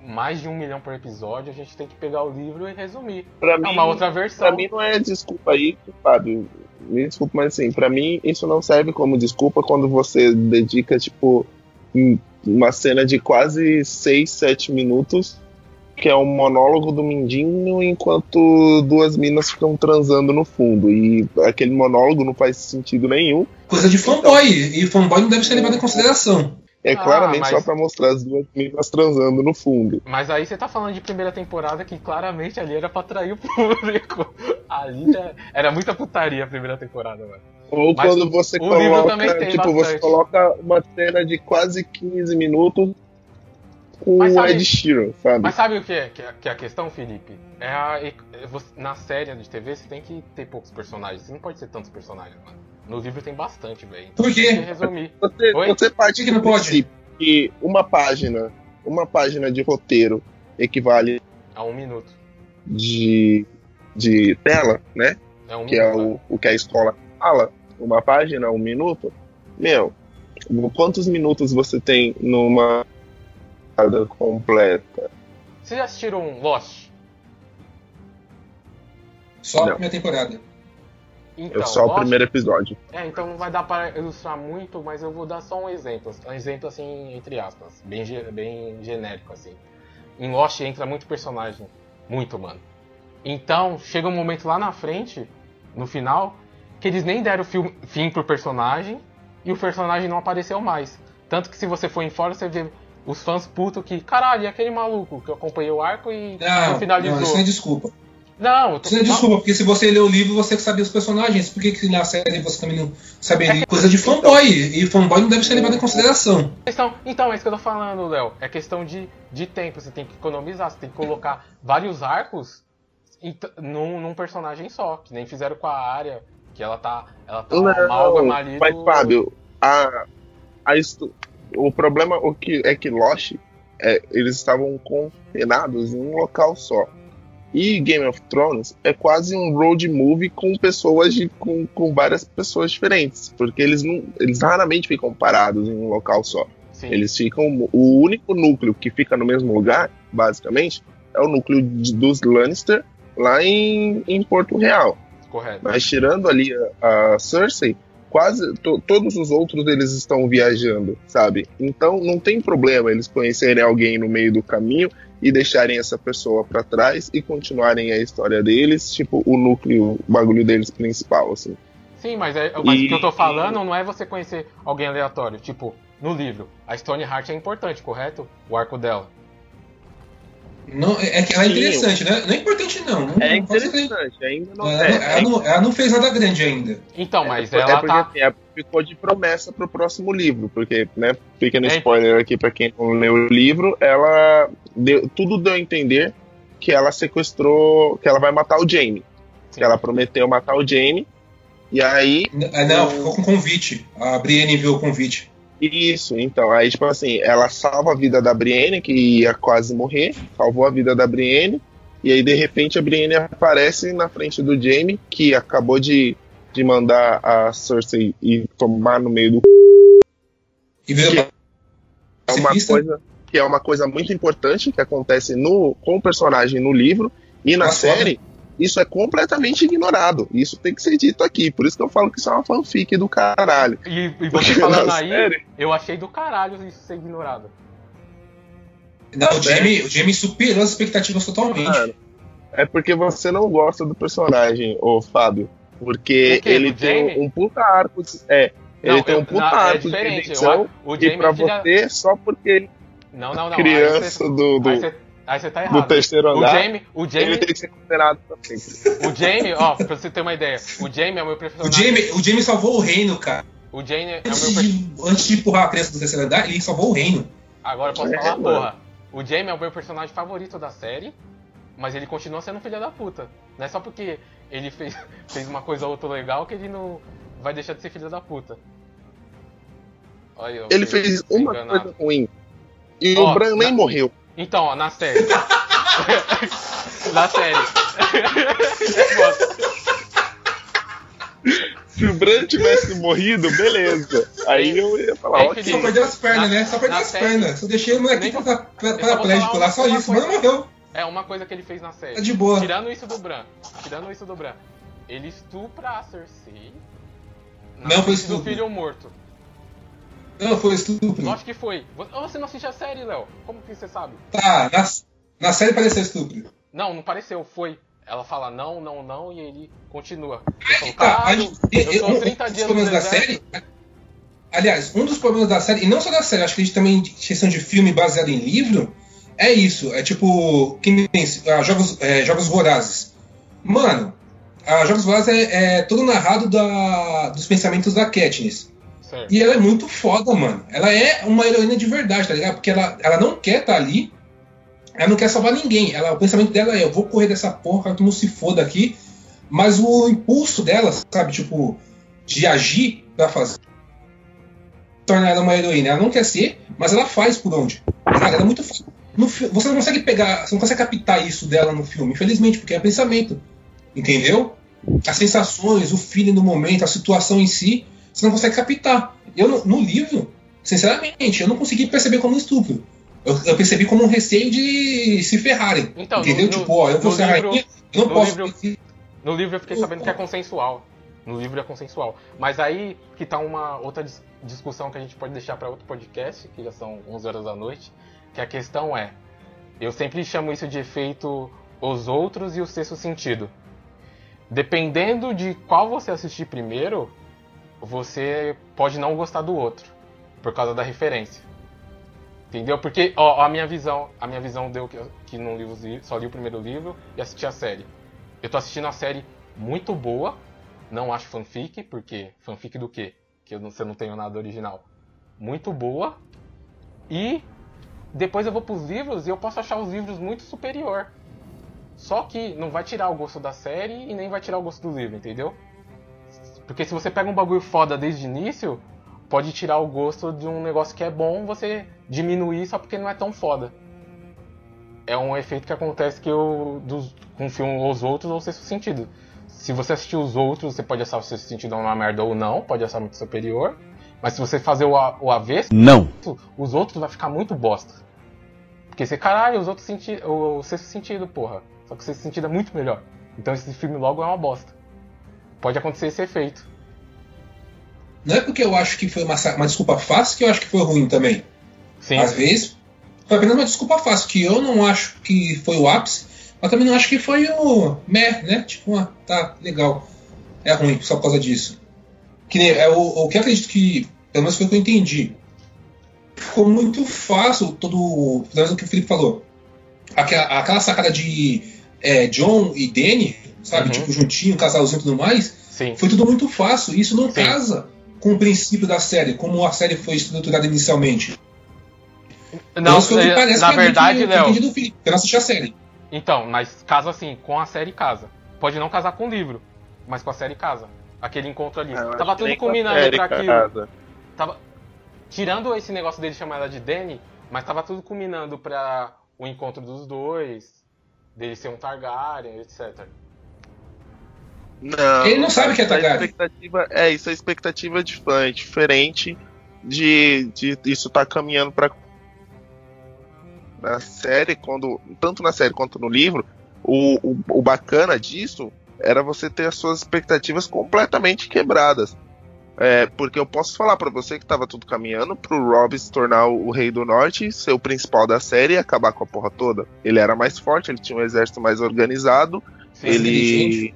mais de um milhão por episódio, a gente tem que pegar o livro e resumir. Pra É mim, uma outra versão. pra mim não é desculpa aí, Fábio. Me desculpa, mas assim, pra mim isso não serve como desculpa quando você dedica, tipo, um- uma cena de quase 6, 7 minutos, que é um monólogo do Mindinho, enquanto duas minas ficam transando no fundo. E aquele monólogo não faz sentido nenhum. Coisa de fanboy. E fanboy não deve ser levado em consideração. É Ah, claramente mas- só pra mostrar as duas minas transando no fundo. Mas aí você tá falando de primeira temporada que claramente ali era pra atrair o público. Ali já era muita putaria a primeira temporada, mano. Ou Mas quando você o coloca, tipo, você bastante. coloca uma cena de quase 15 minutos com Mas o sabe- Ed Sheeran, sabe? Mas sabe o que é, que é, que é a questão, Felipe? É a, é você- na série de TV você tem que ter poucos personagens. Você não pode ter tantos personagens, mano. No livro tem bastante, velho. Por Tem que quê? resumir. Você, Oi? você parte Por que do não pode? princípio que uma página, uma página de roteiro equivale A um minuto. de, de tela, né? É um Que é minuto. o, o que a escola fala, uma página, um minuto. Meu, quantos minutos você tem numa temporada completa? Vocês já assistiram Lost? Só a Não. primeira temporada. Então, é só o Lost- primeiro episódio. É, então não vai dar para ilustrar muito, mas eu vou dar só um exemplo. Um exemplo assim, entre aspas. Bem, ge- bem genérico, assim. Em Lost entra muito personagem. Muito, mano. Então, chega um momento lá na frente, no final, que eles nem deram fim pro personagem e o personagem não apareceu mais. Tanto que se você for em fora, você vê os fãs putos que, caralho, e aquele maluco que eu acompanhei o arco e Não, não finalizou. não, isso não é desculpa. Não, eu tô Isso não é não, desculpa, porque se você lê o livro, você que sabia os personagens. Por que, que na série você também não saberia? Coisa de fanboy. E fanboy não deve ser levado em consideração. Questão, então, é isso que eu tô falando, Léo. É questão de, de tempo. Você tem que economizar, você tem que colocar vários arcos num, num personagem só. Que nem fizeram com a área, que ela tá. Ela tá uma amálgama ali mas Fábio, a, a estu- o problema o que, é que Lost, é, eles estavam confinados em um local só. E Game of Thrones é quase um road movie com pessoas de, com, com várias pessoas diferentes, porque eles não, eles raramente ficam parados em um local só. Sim, Eles ficam o único núcleo que fica no mesmo lugar, basicamente, é o núcleo de- dos Lannister lá em, em Porto Real. correto. Mas tirando ali a, a Cersei, quase to- todos os outros eles estão viajando, sabe? Então não tem problema eles conhecerem alguém no meio do caminho e deixarem essa pessoa pra trás e continuarem a história deles, tipo o núcleo, o bagulho deles principal, assim. Sim, mas, é, mas E- o que eu tô falando não é você conhecer alguém aleatório. Tipo, no livro, a Stoneheart é importante, correto? O arco dela. Não, é é que ela é Sim. interessante, né? Não é importante, não. não É não interessante, ainda não Ela, é. não- ela não, ela não fez nada grande ainda. Então, mas é, ela porque tá. assim, é, ficou de promessa pro próximo livro, porque, né, pequeno É. spoiler aqui pra quem não leu o livro, ela deu, tudo deu a entender que ela sequestrou, que ela vai matar o Jamie. Sim. Que ela prometeu matar o Jamie. E aí, ah, Não, ficou com convite. A Brienne enviou o convite. Isso, então, aí tipo assim, ela salva a vida da Brienne, que ia quase morrer, salvou a vida da Brienne, e aí de repente a Brienne aparece na frente do Jamie, que acabou de, de mandar a Cersei ir tomar no meio do E virou Que é uma coisa que é uma coisa muito importante que acontece no com o personagem no livro e na Nossa, série isso é completamente ignorado isso tem que ser dito aqui por isso que eu falo que isso é uma fanfic do caralho E, e você falando na aí, série- eu achei do caralho isso ser ignorado. Não, o Jamie, o Jamie superou as expectativas totalmente. Mano, é porque você não gosta do personagem ô Fábio porque ele tem Jaime? um puta arco de, é Não, ele tem eu- um puta na- é arco de eu redenção a- o e Jaime pra é você só porque ele Não, não, não. criança aí você, do, do, aí você, aí você tá do errado. terceiro O andar Jamie, o ele Jamie, tem que ser considerado pra sempre o Jamie, ó, pra você ter uma ideia, o Jamie é o meu O personagem. Jamie, o Jamie salvou o reino, cara. O Jamie é o meu Antes personagem. de, antes de empurrar a criança do terceiro andar, ele salvou o reino. Agora eu posso É, falar, mano. porra. O Jamie é o meu personagem favorito da série, mas ele continua sendo filho da puta. Não é só porque ele fez, fez uma coisa ou outra legal que ele não vai deixar de ser filho da puta. Olha, eu Ele fez uma enganado. coisa ruim. E Ó, o Bran nem na- morreu. Então, ó, na série. na série. Se o Bran tivesse morrido, beleza. Aí eu ia falar, É, ok. Só perdeu as pernas, Na- né? Só perdeu as série- pernas. Só deixei o Eu só vou paraplégico lá, só isso. Mas coisa. não morreu. É uma coisa que ele fez na série. Tá de boa. Tirando isso do Bran. Tirando isso do Bran. Ele estupra a Cersei. Não foi frente do estupro. filho morto. Não, foi estupro. Lógico que foi. Ou Você não assiste a série, Léo? Como que você sabe? Tá, na, na série pareceu estupro. Não, não pareceu, foi. Ela fala não, não, não, e ele continua. Ele falou, Tá, caralho, a- e- eu e- tô um 30 dos dias no problemas da deserto. série. Aliás, um dos problemas da série, e não só da série, acho que a gente também, questão de filme baseado em livro, é isso. É tipo, que nem ah, jogos, é, jogos Vorazes. Mano, a Jogos Vorazes é, é todo narrado da, dos pensamentos da Katniss. Certo. E ela é muito foda, mano. Ela é uma heroína de verdade, tá ligado? Porque ela, ela não quer estar ali. Ela não quer salvar ninguém. Ela, o pensamento dela é: eu vou correr dessa porra, que mundo se foda aqui. Mas o impulso dela, sabe, tipo, de agir pra fazer. torna ela uma heroína. Ela não quer ser, mas ela faz por onde. tá? Ela é muito foda. No você não consegue pegar, você não consegue captar isso dela no filme, infelizmente, porque é pensamento. Entendeu? As sensações, o feeling do momento, a situação em si, você não consegue captar. Eu, no, no livro, sinceramente, eu não consegui perceber como um estupro. Eu, eu percebi como um receio de se ferrarem. Então, entendeu? no- tipo, ó, eu vou ser livro- rainha, eu não posso. livro- No livro eu fiquei sabendo que é consensual. No livro é consensual. Mas aí que tá uma outra dis- discussão que a gente pode deixar para outro podcast, que já são 11 horas da noite, que a questão é, eu sempre chamo isso de efeito os outros e o sexto sentido. Dependendo de qual você assistir primeiro, você pode não gostar do outro, por causa da referência. Entendeu? Porque ó, a minha visão, a minha visão deu que, que não li os só li o primeiro livro e assisti a série. Eu tô assistindo a série muito boa, não acho fanfic, porque fanfic do quê? Que eu não, eu não tenho nada original. Muito boa. E depois eu vou pros livros e eu posso achar os livros muito superior. Só que não vai tirar o gosto da série e nem vai tirar o gosto do livro, entendeu? Porque se você pega um bagulho foda desde o início, pode tirar o gosto de um negócio que é bom, você diminuir só porque não é tão foda. É um efeito que acontece que eu, dos, com o filme Os Outros ou o Sexto Sentido. Se você assistir os outros, você pode achar o Sexto Sentido uma merda ou não, pode achar muito superior. Mas se você fazer o, a- o avesso, Não. os outros vai ficar muito bosta. Porque você, caralho, os outros senti o, o Sexto Sentido, porra. Só que o Sexto Sentido é muito melhor. Então esse filme logo é uma bosta. Pode acontecer esse efeito. Não é porque eu acho que foi uma, uma desculpa fácil que eu acho que foi ruim também. Sim. Às vezes, foi apenas uma desculpa fácil, que eu não acho que foi o ápice, mas também não acho que foi o meh, né? Tipo, ah, tá, legal. É ruim, só por causa disso. Que nem, é, o, o que eu acredito que, pelo menos foi o que eu entendi. Ficou muito fácil todo. Pelo menos o que o Felipe falou. Aquela, aquela sacada de é, John e Danny, sabe? Uhum. Tipo, juntinho, casalzinho e tudo mais. Sim. Foi tudo muito fácil. Isso não Sim. casa com o princípio da série, como a série foi estruturada inicialmente. Não, Isso é, parece na mim verdade, Léo. eu não assisti a série. Então, mas casa assim, com a série casa. Pode não casar com o livro, mas com a série casa. Aquele encontro ali. Ah, eu Tava tudo com combinando pra aquilo. Tava. Tirando esse negócio dele chamar ela de Danny, mas tava tudo combinando pra o encontro dos dois, dele ser um Targaryen, etc. Não, Ele não sabe que é isso Targaryen. expectativa, é, isso é expectativa de fã, é diferente de, de isso tá caminhando pra. Na série, quando. Tanto na série quanto no livro, o, o, o bacana disso era você ter as suas expectativas completamente quebradas. É, porque eu posso falar pra você que tava tudo caminhando pro Robb se tornar o, o Rei do Norte, ser o principal da série e acabar com a porra toda. Ele era mais forte, ele tinha um exército mais organizado, Sim, ele.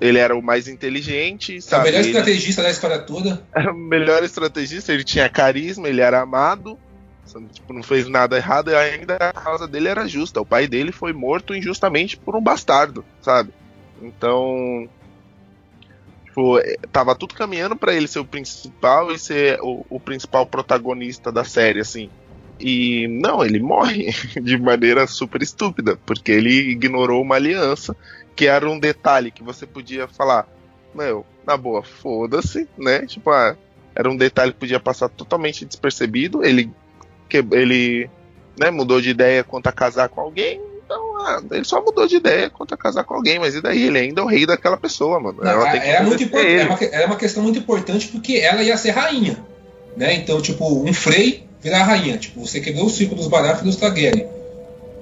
Ele era o mais inteligente, É o sabe? melhor Ele estrategista da história toda. era o melhor estrategista, ele tinha carisma, ele era amado, tipo, não fez nada errado e ainda a causa dele era justa. O pai dele foi morto injustamente por um bastardo, sabe? Então, tipo, eh, tava tudo caminhando pra ele ser o principal e ser o, o principal protagonista da série, assim. E não, ele morre de maneira super estúpida, porque ele ignorou uma aliança que era um detalhe que você podia falar, meu, na boa, foda-se, né? Tipo, ah, era um detalhe que podia passar totalmente despercebido. Ele, que, ele né, mudou de ideia quanto a casar com alguém. Então, ah, ele só mudou de ideia quanto a casar com alguém. Mas e daí? Ele ainda é o rei daquela pessoa, mano. Não, Ela que era, muito importante, ele. era, uma, era uma questão muito importante porque ela ia ser rainha. Né? Então, tipo, um Frey virar rainha. Tipo, você quebrou o ciclo dos Baratheon e dos Targaryen.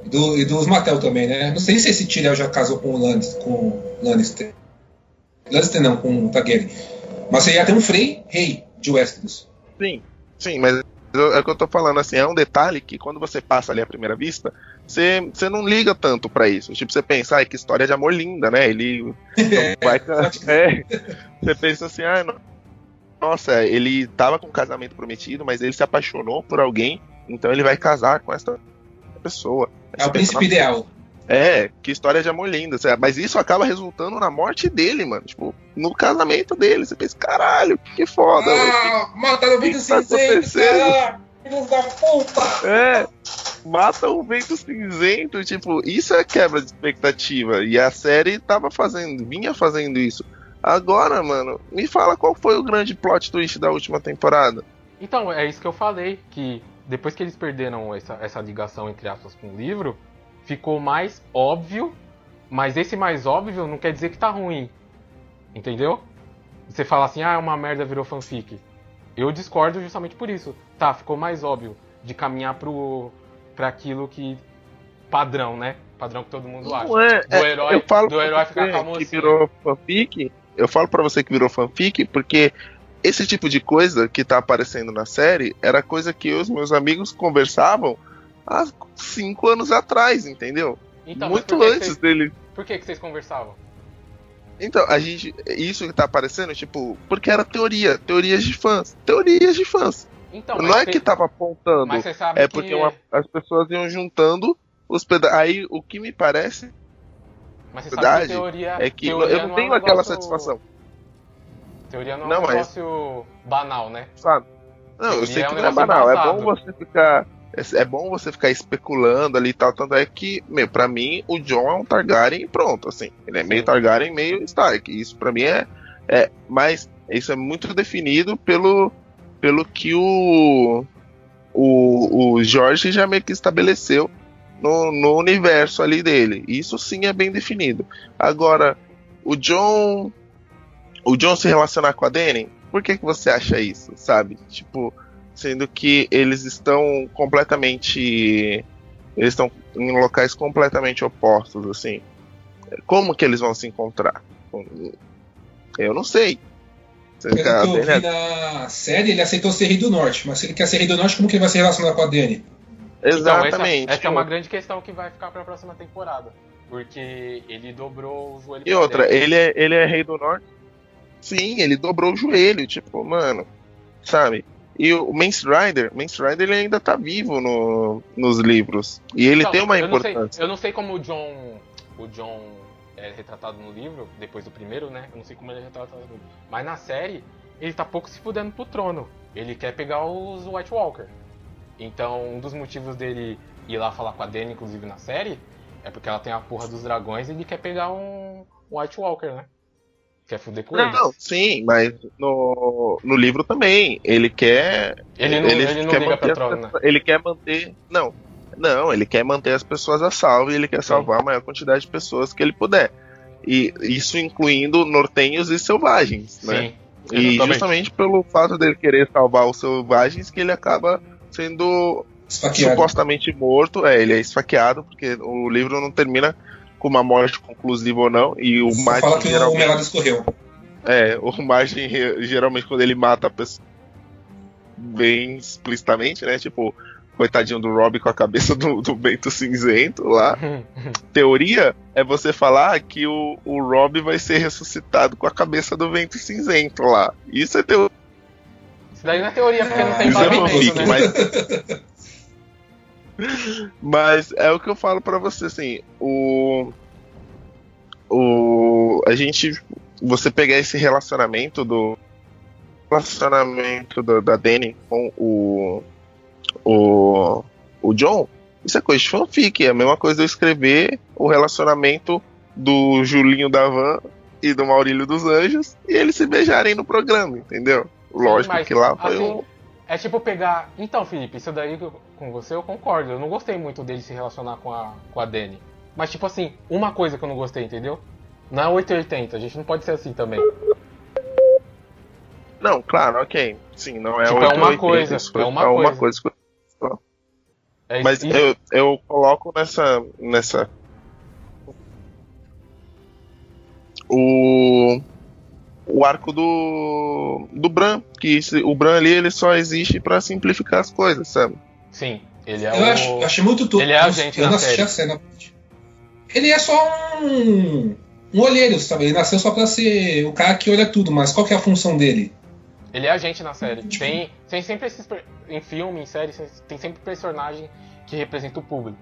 E, do- e dos Mattel também, né? Não sei se esse Tyrion já casou com o Lannister. Com Lannister. Lannister não, com o Targaryen. Mas você ia ter um Frey rei de Westeros. Sim, sim, mas eu- é o que eu tô falando, assim, é um detalhe que quando você passa ali à primeira vista, você, você não liga tanto pra isso. Tipo, você pensa, ai, que história de amor linda, né? Ele não vai. É, você pensa assim, ah, no- nossa, ele tava com um casamento prometido, mas ele se apaixonou por alguém, então ele vai casar com essa pessoa. É o pensa, príncipe ideal. É, que história de amor linda. sabe? Mas isso acaba resultando na morte dele, mano. Tipo, no casamento dele. Você pensa, caralho, que foda. mano. Ah, mataram o Vito que tá Cinzento! Filhos da puta! É, mata o vento cinzento, tipo, isso é quebra de expectativa. E a série tava fazendo, vinha fazendo isso. Agora, mano, me fala qual foi o grande plot twist da última temporada. Então, é isso que eu falei, que depois que eles perderam essa, essa ligação, entre aspas, com o livro, ficou mais óbvio, mas esse mais óbvio não quer dizer que tá ruim. Entendeu? Você fala assim, ah, é uma merda, virou fanfic. Eu discordo justamente por isso. Tá, ficou mais óbvio de caminhar pro, pra aquilo que. padrão, né? Padrão que todo mundo acha. É, do é, herói, eu falo do herói ficar com a que assim. virou fanfic. Eu falo pra você que virou fanfic porque esse tipo de coisa que tá aparecendo na série era coisa que eu e os meus amigos conversavam há cinco anos atrás, entendeu? Então, Muito antes dele. Por que, que vocês conversavam? Então, a gente. Isso que tá aparecendo, tipo, porque era teoria, teorias de fãs. Teorias de fãs. Então, não é que tava apontando. Mas você sabe É que. porque uma- as pessoas iam juntando os pedaços. Aí o que me parece Mas você sabe que teoria. é que teoria eu não é tenho um aquela negócio- satisfação, Teoria não é Não, um mas- negócio banal, né? sabe? Não, eu sei é que um não é banal. É bom você ficar. É é bom você ficar especulando ali e tal. Tanto é que, meu, pra mim, o John é um Targaryen e pronto, assim. Ele é meio Sim. Targaryen, meio Stark. Isso pra mim é. é mas isso é muito definido pelo, pelo que o, o, o Jorge já meio que estabeleceu no, no universo ali dele. Isso sim é bem definido. Agora, o John. O John se relacionar com a Dany, por que, que você acha isso, sabe? Tipo, sendo que eles estão completamente. Eles estão em locais completamente opostos, assim. Como que eles vão se encontrar? Eu não sei. Você Pelo que fica- eu vi na série, ele aceitou ser rei do norte. Mas se ele quer ser rei do norte, como que ele vai se relacionar com a Dany? Então, Exatamente. essa, essa é uma grande questão que vai ficar pra próxima temporada. Porque ele dobrou o joelho E outra, dentro. ele é, ele é rei do norte? Sim, ele dobrou o joelho, tipo, mano, sabe? E o Mance Rider, Mance Rider ele ainda tá vivo no, nos livros. E ele Então, tem uma eu não sei- importância. eu não sei como o John. O John é retratado no livro, depois do primeiro, né? Eu não sei como ele é retratado no livro. Mas na série, ele tá pouco se fudendo pro trono. Ele quer pegar os White Walker. Então, um dos motivos dele ir lá falar com a Dany, inclusive na série, é porque ela tem a porra dos dragões e ele quer pegar um White Walker, né? Quer fuder com Não, eles. não, sim, mas no, no livro também. Ele quer. Ele não, ele não quer liga manter pra né? Ele quer manter. Não. Não, ele quer manter as pessoas a salvo e ele quer salvar a maior quantidade de pessoas que ele puder. E isso incluindo nortenhos e selvagens, né? Sim. E exatamente. justamente pelo fato dele querer salvar os selvagens que ele acaba sendo Esfaqueado. supostamente morto. É, ele é esfaqueado, porque o livro não termina com uma morte conclusiva ou não. E o Só Martin fala que o geralmente. melado escorreu. É, o Martin geralmente quando ele mata a pessoa bem explicitamente, né? Tipo, coitadinho do Rob com a cabeça do, do Bento Cinzento lá. Teoria é você falar que o, o Rob vai ser ressuscitado com a cabeça do Vento Cinzento lá. Isso é teoria. Isso daí não é teoria, porque não tem Isso é fanfic, né? mas. mas é o que eu falo pra você, assim, o. O. A gente. Você pegar esse relacionamento do. Relacionamento do- da Dani com o. O. O John. Isso é coisa de fanfic. É a mesma coisa eu escrever o relacionamento do Julinho da Van e do Maurílio dos Anjos e eles se beijarem no programa, entendeu? Lógico mas, que lá foi assim, um. É tipo pegar. Então, Felipe, isso daí que eu- com você eu concordo. Eu não gostei muito dele se relacionar com a, com a Dani. Mas, tipo assim, uma coisa que eu não gostei, entendeu? Não é 880, a gente não pode ser assim também. Não, claro, ok. Sim, não é Tipo, é uma 880, coisa, isso é uma é uma coisa. coisa. É Mas isso- eu, eu coloco nessa. nessa. O. O arco do. do Bran. Que esse- o Bran ali ele só existe pra simplificar as coisas, sabe? Sim, ele é Eu, o. acho, eu achei muito tudo. Ele é a gente Eu na não assisti série. a cena. Ele é só um. Um olheiro, sabe? Ele nasceu só pra ser o cara que olha tudo, mas qual que é a função dele? Ele é a gente na série. Tipo- Tem, tem sempre esses. Em filme, em série, tem sempre personagem que representa o público.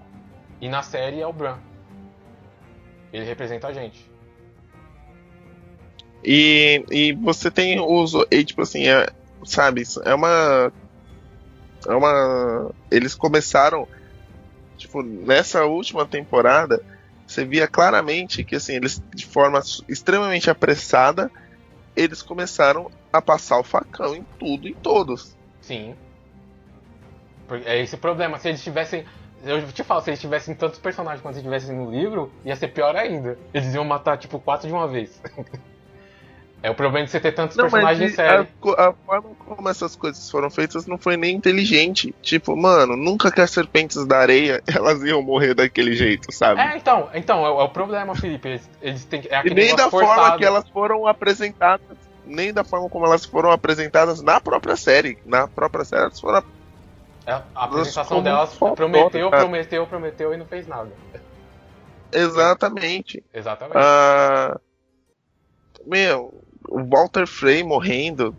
E na série é o Bran. Ele representa a gente. E, e você tem os. E, tipo assim, é, sabe, é uma. É uma. Eles começaram. Tipo, nessa última temporada, você via claramente que, assim, eles, de forma extremamente apressada, eles começaram a passar o facão em tudo e todos. Sim. É esse o problema. Se eles tivessem. Eu te falo, se eles tivessem tantos personagens quanto eles tivessem no livro, ia ser pior ainda. Eles iam matar, tipo, quatro de uma vez. É o problema de você ter tantos não, personagens em série. A, a, forma como essas coisas foram feitas não foi nem inteligente. Tipo, mano, nunca que as serpentes da areia elas iam morrer daquele jeito, sabe? É, então, então é, é o problema, Felipe. Eles, eles têm, é e nem da forçado. forma que elas foram apresentadas, nem da forma como elas foram apresentadas na própria série. Na própria série elas foram. É, a apresentação delas prometeu, prometeu, prometeu e não fez nada. Exatamente. Exatamente. Ah, meu, o Walter Frey morrendo.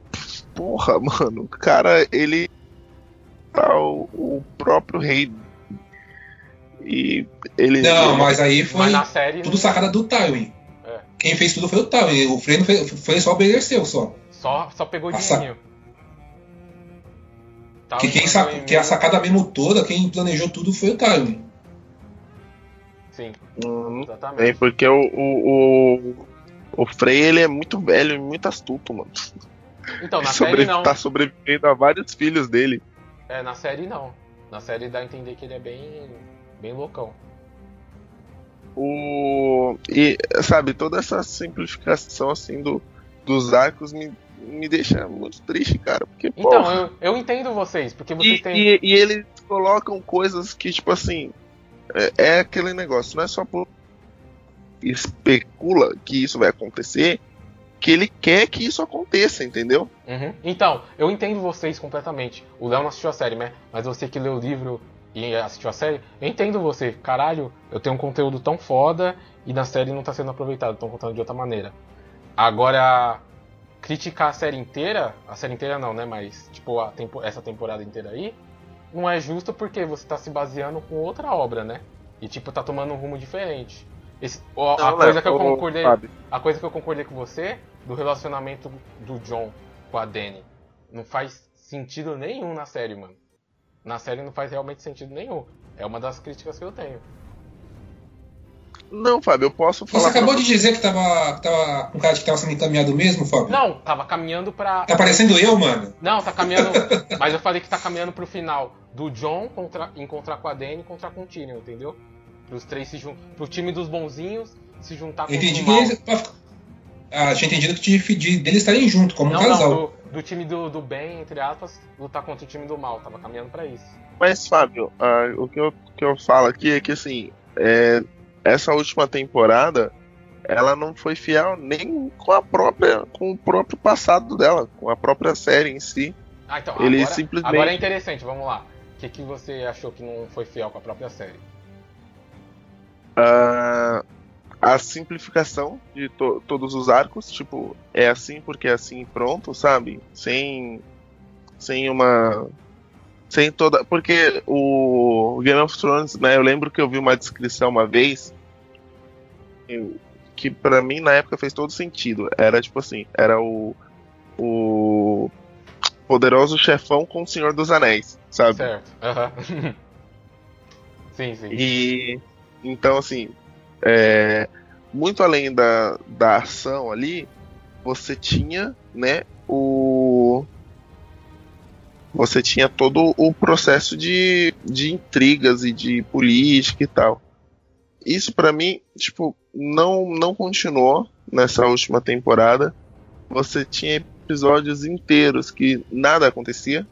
Porra, mano, o cara, ele tá o, o próprio rei. E ele. Não, mas aí foi mas série, tudo sacada do Tywin. É. Quem fez tudo foi o Tywin. O Frey não fez, foi só obedeceu só. Só, só pegou dinheiro. Que, quem sac... que a sacada mesmo toda, quem planejou tudo foi o Tywin. Sim. Uhum. Exatamente. É porque o, o, o, o Frey, ele é muito velho e muito astuto, mano. Então, na Sobre... série não. Tá sobrevivendo a vários filhos dele. É, na série não. Na série dá a entender que ele é bem, bem loucão. O... E, sabe, toda essa simplificação, assim, do, dos arcos me, me deixa muito triste, cara. Porque, então, eu, eu entendo vocês, porque vocês e, têm... E, e eles colocam coisas que, tipo assim, é, é aquele negócio, não é só por especula que isso vai acontecer, que ele quer que isso aconteça, entendeu? Uhum. Então, eu entendo vocês completamente. O Léo não assistiu a série, né? Mas você que leu o livro e assistiu a série, eu entendo você. Caralho, eu tenho um conteúdo tão foda e na série não tá sendo aproveitado, estão contando de outra maneira. Agora, criticar a série inteira, a série inteira não, né? Mas, tipo, tempo, essa temporada inteira aí, não é justo porque você tá se baseando com outra obra, né? E, tipo, tá tomando um rumo diferente. Esse, a, não, coisa que eu concordei, a coisa que eu concordei com você do relacionamento do John com a Dani não faz sentido nenhum na série, mano. Na série não faz realmente sentido nenhum. É uma das críticas que eu tenho. Não, Fábio, eu posso falar. Você acabou pra... de dizer que tava, tava um cara que tava sendo encaminhado mesmo, Fábio? Não, tava caminhando pra. Tá parecendo eu, mano? Não, tá caminhando. mas eu falei que tá caminhando pro final do John contra... encontrar com a Dani e encontrar com o Tyrion, entendeu? Para os três se jun... pro time dos bonzinhos se juntar com Entendi o mal. Eles... Ah, tinha entendido que de, de, deles estarem juntos, como não, um casal. Não, do, do time do, do, bem, entre aspas, lutar contra o time do mal. Tava caminhando para isso. Mas, Fábio, ah, o que eu, que eu falo aqui é que, assim, é, essa última temporada, ela não foi fiel nem com a própria com o próprio passado dela, com a própria série em si. Ah, então, Ele agora, simplesmente... agora é interessante, vamos lá. O que, que você achou que não foi fiel com a própria série? Uh, a simplificação de to todos os arcos, tipo, é assim porque é assim pronto, sabe? Sem sem uma sem toda, porque o Game of Thrones, né, eu lembro que eu vi uma descrição uma vez que para mim na época fez todo sentido. Era tipo assim, era o o poderoso chefão com o Senhor dos Anéis, sabe? Certo. Uhum. sim, sim. E então, assim, é, muito além da, da ação ali, você tinha, né, o. Você tinha todo o processo de, de intrigas e de política e tal. Isso para mim, tipo, não, não continuou nessa última temporada. Você tinha episódios inteiros que nada acontecia.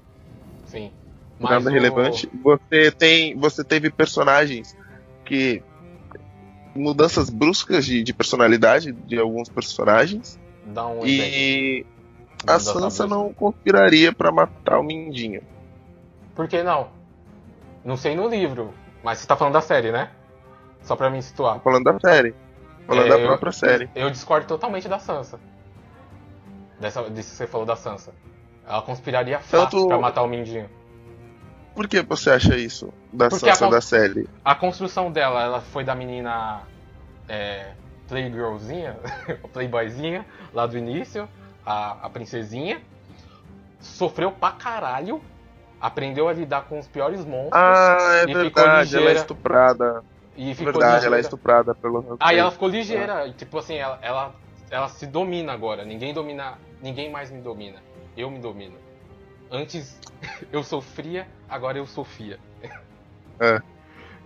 Sim. nada o... relevante. Você tem, você teve personagens que mudanças bruscas de, de personalidade de alguns personagens. Dá um e a Sansa não conspiraria para matar o Mindinho. Por que não? Não sei no livro, mas você tá falando da série, né? Só pra me situar. Tô falando da série. Falando é, da própria eu, série. Eu discordo totalmente da Sansa. Dessa, disso que você falou da Sansa. Ela conspiraria fácil Tanto... pra matar o Mindinho. Por que você acha isso da Porque Sansa da série? A construção dela, ela foi da menina é, playgirlzinha, playboyzinha lá do início, a, a princesinha, sofreu pra caralho, aprendeu a lidar com os piores monstros. Ah, é E ficou verdade, ela é estuprada. e ficou verdade, ligeira. ela é estuprada pelo. Aí ela ficou ligeira, e tipo assim, ela, ela, ela se domina agora. Ninguém domina. Ninguém mais me domina. Eu me domino. Antes eu sofria, agora eu sofia. É.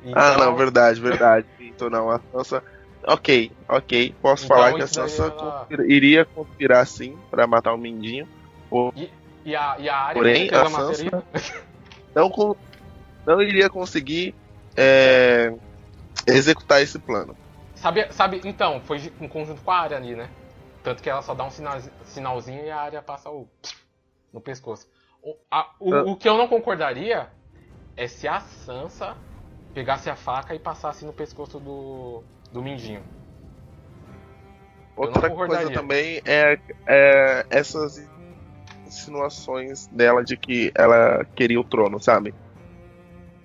Então, Ah, não, verdade, verdade. Então não, a Sansa. Ok, ok. Posso Então, falar que a daí Sansa ela- conspira- iria conspirar sim pra matar o Mindinho. E a, e a área Porém, a a maceria. Não, não iria conseguir é, executar esse plano. Sabe, sabe, então, foi em conjunto com a área ali, né? Tanto que ela só dá um sinal, sinalzinho e a área passa o no pescoço. O, a- o- Ah. o que eu não concordaria é se a Sansa pegasse a faca e passasse no pescoço do, do Mindinho. Outra coisa também é, é essas insinuações dela de que ela queria o trono, sabe?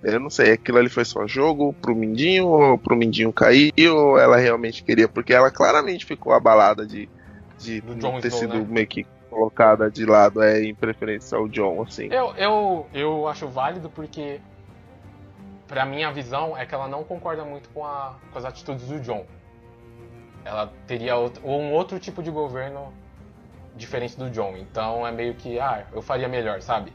Eu não sei, aquilo ali foi só jogo pro Mindinho, ou pro Mindinho cair, ou ela realmente queria, porque ela claramente ficou abalada de, de não ter Snow, sido né? meio que colocada de lado é, em preferência ao John, assim. Eu, eu, eu acho válido porque, pra minha visão, é que ela não concorda muito com, a, com as atitudes do John. Ela teria outro, ou um outro tipo de governo diferente do John. Então é meio que, ah, eu faria melhor, sabe?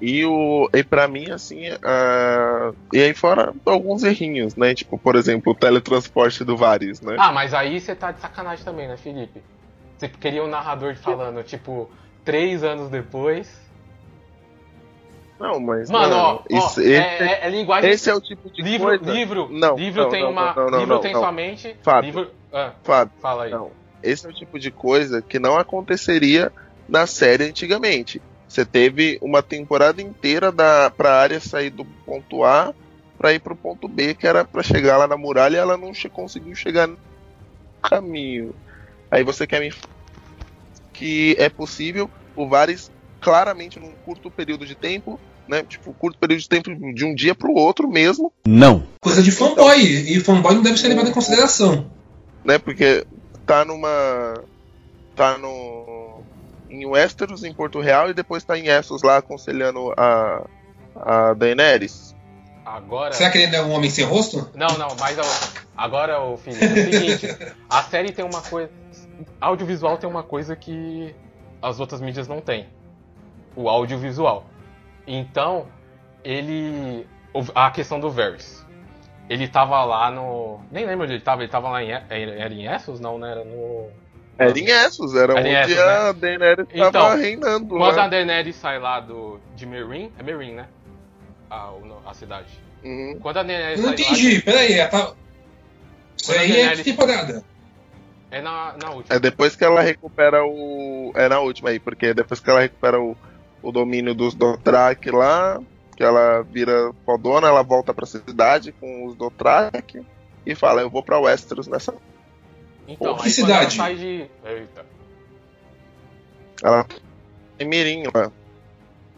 E, o, e pra mim, assim, ah, e aí fora alguns errinhos, né? Tipo, por exemplo, o teletransporte do Varys, né? Ah, mas aí você tá de sacanagem também, né, Felipe? Você queria um narrador falando, tipo, três anos depois. Não, mas. Mano, ó, ó, isso- é, esse, é- é linguagem. esse é o tipo de livro, coisa. livro, Não, livro não, tem não, uma. não, não, livro tem somente. Fábio. Livro. Ah, Fábio, fala aí. não. Esse é o tipo de coisa que não aconteceria na série antigamente. Você teve uma temporada inteira da, pra área sair do ponto A pra ir pro ponto B, que era pra chegar lá na muralha e ela não che- conseguiu chegar no caminho. Aí você quer me que é possível o Varys claramente num curto período de tempo, né? Tipo, curto período de tempo de um dia pro outro mesmo, Não. Coisa de fanboy. E fanboy não deve ser levado em consideração. né? Porque tá numa. tá no. em Westeros, em Porto Real, e depois tá em Essos lá aconselhando a. a Daenerys. Agora. Será que ele é um homem sem rosto? Não, não, mas agora, o Felipe, é o seguinte, a série tem uma coisa. Audiovisual tem uma coisa que as outras mídias não têm. O audiovisual. Então, ele. A questão do Varys. Ele tava lá no. Nem lembro onde ele tava, ele tava lá em. Era em Essos? Não, né? Era no. Era em Essos, era Era onde Essos, a Daenerys tava Então, reinando Quando lá. a Daenerys sai lá do, de Meereen. É Meereen, né? A, a cidade. Uhum. Quando a Daenerys Eu não sai lá. entendi. Peraí. ela Tá... Isso aí é que temporada? É na, na última. É depois que ela recupera o. É na última aí, porque é depois que ela recupera o, o domínio dos Dothraki lá, que ela vira fodona, ela volta pra cidade com os Dothraki e fala: Eu vou pra Westeros nessa. Então, Que aí cidade? ela sai de. Eita. Ela em Mirim lá.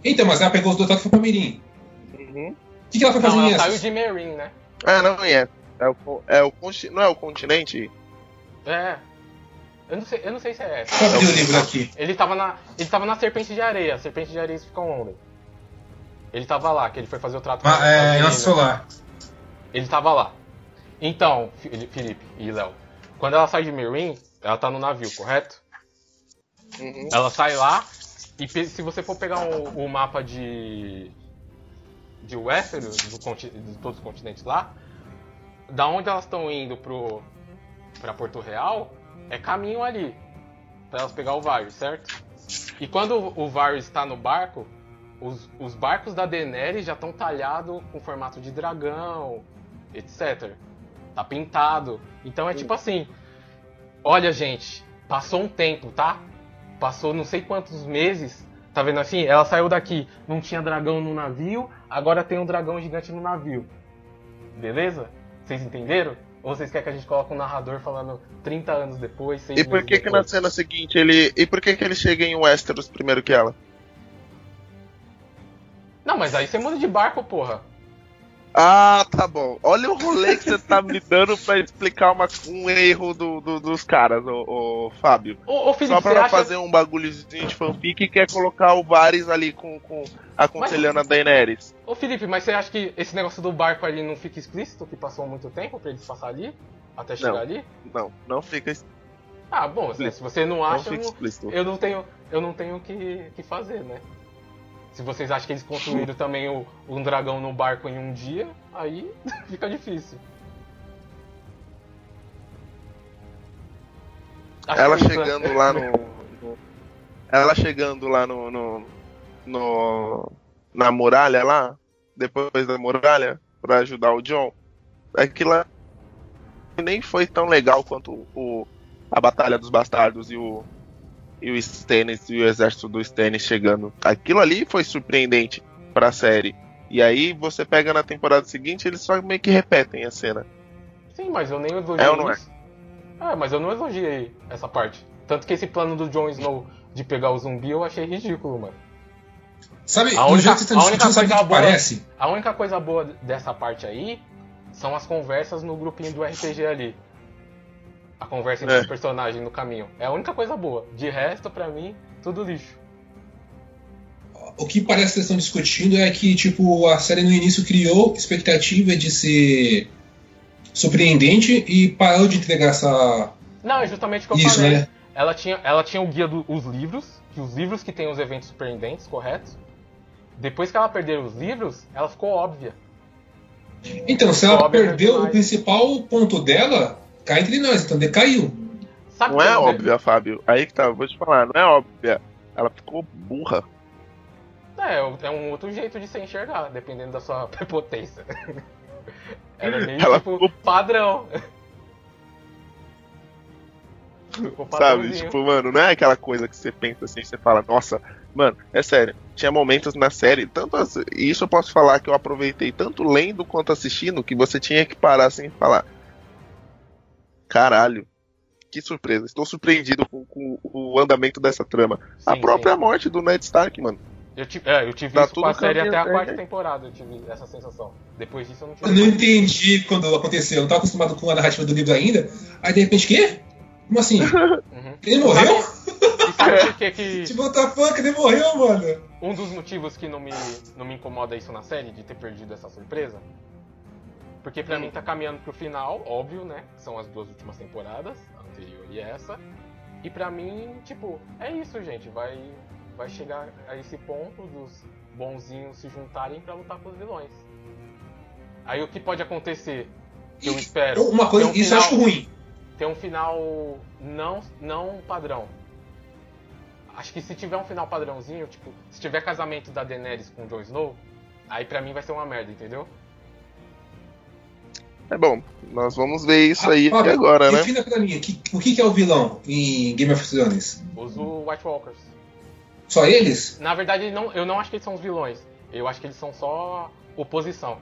Então, mas ela pegou os dois e foi pra Mirim. Uhum. O que, que ela foi fazer Não, em ela saiu de Meereen, né? Ah, não é. É o, é o não é o continente? É. Eu não sei, eu não sei se é essa. Abrir o livro aqui. Ele tava na. Ele tava na Serpente de Areia. Serpente de Areia fica onde? Ele tava lá, que ele foi fazer o trato Ah, com a é, em menina. Nossa Solar. Ele tava lá. Então, Felipe e Léo, quando ela sai de Meereen, ela tá no navio, correto? Uhum. Ela sai lá e se você for pegar o, o mapa de de Westeros, do de todos os continentes lá, da onde elas estão indo pro para Porto Real, é caminho ali para elas pegar o Varys, certo? E quando o, Varys está no barco, os, os barcos da Daenerys já estão talhados com formato de dragão, etc. Tá pintado. Então é tipo assim, olha gente, passou um tempo, tá? Passou não sei quantos meses. Tá vendo assim? Ela saiu daqui, não tinha dragão no navio, agora tem um dragão gigante no navio. Beleza? Vocês entenderam? Ou vocês querem que a gente coloque um narrador falando 30 anos depois, E por que que na cena seguinte ele. E por que que ele chega em Westeros primeiro que ela? Não, mas aí você muda de barco, porra. Ah, tá bom. Olha o rolê que você tá me dando pra explicar uma- um erro do- do- dos caras, ô, ô, Fábio. Ô, ô Felipe, Só pra acha... fazer um bagulhozinho de fanfic e quer colocar o Varys ali com, com aconselhando a Daenerys. Ô Felipe, mas você acha que esse negócio do barco ali não fica explícito? Que passou muito tempo pra eles passar ali? Até chegar Não. ali? Não, não fica, Ah, bom, se se você não acha, não- explícito. eu não tenho, eu não tenho o que, que fazer, né? Se vocês acham que eles construíram também o, um dragão no barco em um dia, aí fica difícil. Acho Ela chegando lá no, no- Ela chegando lá no, no, no- Na muralha lá, depois da muralha, pra ajudar o John. Aquilo lá nem foi tão legal quanto o, a Batalha dos Bastardos e o. E o Stannis e o exército do Stannis chegando. Aquilo ali foi surpreendente pra série. E aí você pega na temporada seguinte, eles só meio que repetem a cena. Sim, mas eu nem elogiei É ou não é? isso. É, mas eu não elogiei essa parte. Tanto que esse plano do Jon Snow de pegar o zumbi eu achei ridículo, mano. Sabe, A única- jeito que a única o que coisa boa- parece? A única coisa boa dessa parte aí são as conversas no grupinho do RPG ali. A conversa entre É. os personagens no caminho. É a única coisa boa. De resto, pra mim, tudo lixo. O que parece que vocês estão discutindo é que, tipo, a série no início criou expectativa de ser surpreendente e parou de entregar essa. Não, é justamente o que eu Isso, falei. né? Ela tinha, ela tinha o guia dos livros, que os livros que tem os eventos surpreendentes, correto? Depois que ela perdeu os livros, ela ficou óbvia. Então, se ela perdeu o principal ponto dela, cá entre nós, então decaiu. Sabe Não é óbvia, Fábio. Aí que tá, vou te falar, não é óbvia. Ela ficou burra. É, é um outro jeito de se enxergar, dependendo da sua prepotência. Ela é meio Ela tipo ficou- padrão. Sabe? Tipo, mano, não é aquela coisa que você pensa assim, você fala, nossa, mano, é sério. Tinha momentos na série, tanto as- e isso eu posso falar que eu aproveitei tanto lendo quanto assistindo, que você tinha que parar assim e falar. Caralho, que surpresa. Estou surpreendido com, com o andamento dessa trama. a Sim, própria sim. morte do Ned Stark, mano. Eu tive, é, eu tive Tá isso com a série até a quarta temporada, eu tive essa sensação. Depois disso eu não Eu tive. não entendi quando aconteceu, eu não tava acostumado com a narrativa do livro ainda. Aí de repente, quê? Como assim? Uhum. Ele morreu? E sabe por que que... Tipo, what the fuck, ele morreu, mano. Um dos motivos que não me, não me incomoda isso na série, de ter perdido essa surpresa, porque pra Hum. mim tá caminhando pro final, óbvio, né? São as duas últimas temporadas, a anterior e essa. E pra mim, tipo, é isso, gente. Vai, vai chegar a esse ponto dos bonzinhos se juntarem pra lutar com os vilões. Aí o que pode acontecer? Eu espero. Uma coisa, um isso eu final- acho ruim. ter um final não, não padrão. Acho que se tiver um final padrãozinho, tipo, se tiver casamento da Daenerys com o Jon Snow, aí pra mim vai ser uma merda, entendeu? É bom, nós vamos ver isso aí Ah, Fábio, agora, né? Defina pra mim, que- o que, que é o vilão em Game of Thrones? Os White Walkers. Só eles? Na verdade, não, eu não acho que eles são os vilões. Eu acho que eles são só oposição.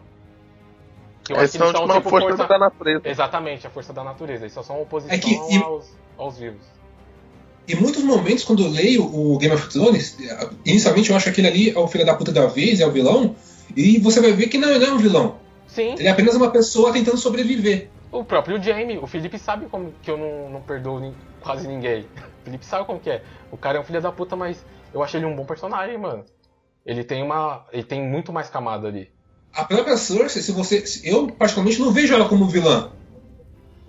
Eu Eles acho que são tipo uma força da natureza. Exatamente, a força da natureza. Eles só são oposição É que- e- aos, aos vivos. Em muitos momentos, quando eu leio o Game of Thrones, inicialmente eu acho que aquele ali é o filho da puta da vez, é o vilão, e você vai ver que não, ele não é um vilão. Sim, Ele é apenas uma pessoa tentando sobreviver. o próprio Jamie. O Felipe sabe como que eu não, não perdoo quase ninguém. O Felipe sabe como que é. O cara é um filho da puta, mas eu achei ele um bom personagem, mano. Ele tem uma. Ele tem muito mais camada ali. A própria Cersei, se você. se- Eu, particularmente, não vejo ela como vilã.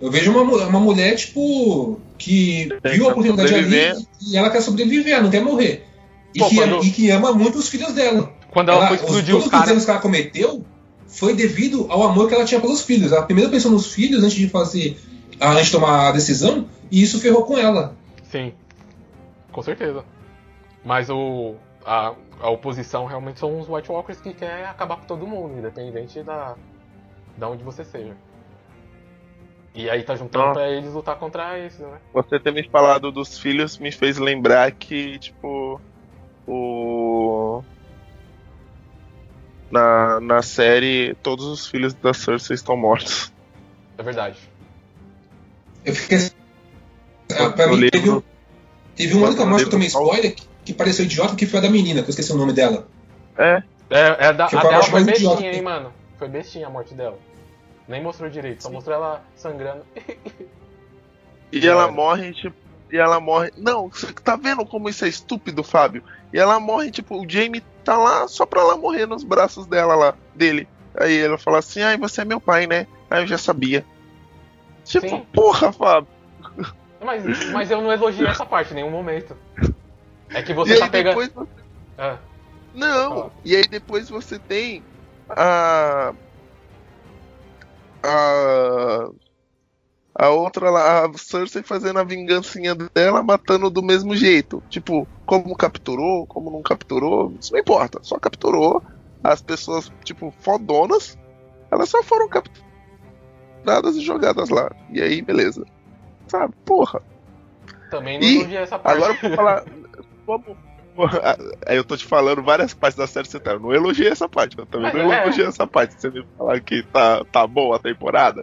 Eu vejo uma, uma mulher, tipo, que Tem viu a oportunidade ali e ela quer sobreviver, ela não quer morrer. E, Pô, que, quando- e que ama muito os filhos dela. Quando ela, Ela- foi os- explodir todos os os caras. anos que ela cometeu foi devido ao amor que ela tinha pelos filhos. Ela primeiro pensou nos filhos antes de fazer. antes de tomar a decisão, e isso ferrou com ela. Sim, com certeza. Mas o a, a oposição realmente são os White Walkers que quer acabar com todo mundo, independente da da onde você seja. E aí tá juntando Nossa. pra eles lutar contra esses, né? Você ter me falado dos filhos me fez lembrar que, tipo, o. Na, na série, todos os filhos da Cersei estão mortos. É verdade. Eu fiquei. Ah, pra No mim, teve, um- teve uma única morte que eu tomei spoiler que, que pareceu idiota, que foi a da menina, que eu esqueci o nome dela. É, É, é da, Que a dela foi idiota bestinha, que hein, mano. foi bestinha a morte dela. Nem mostrou direito, só mostrou ela sangrando. E ela morre, tipo. E ela morre. Não, você tá vendo como isso é estúpido, Fábio? E ela morre, tipo, o Jamie tá lá só pra ela morrer nos braços dela lá, dele. Aí ela fala assim, ai, você é meu pai, né? Aí eu já sabia. Tipo, Sim. porra, Fábio. Mas, mas eu não elogiei essa parte em nenhum momento. É que E você aí tá pegando. você Ah, Não, Fala. e aí depois você tem a. A. A outra lá, a Cersei fazendo a vingancinha dela, matando do mesmo jeito. Tipo, como capturou, como não capturou, isso não importa. Só capturou as pessoas, tipo, fodonas, elas só foram capturadas e jogadas lá. E aí, beleza. Sabe, porra. também não Ih, elogiei essa parte. Agora eu vou falar. Vamos. Aí eu tô te falando várias partes da série você tá. Eu não elogiei essa parte, eu também Mas não é. elogiei essa parte. Você me falar que tá, tá boa a temporada.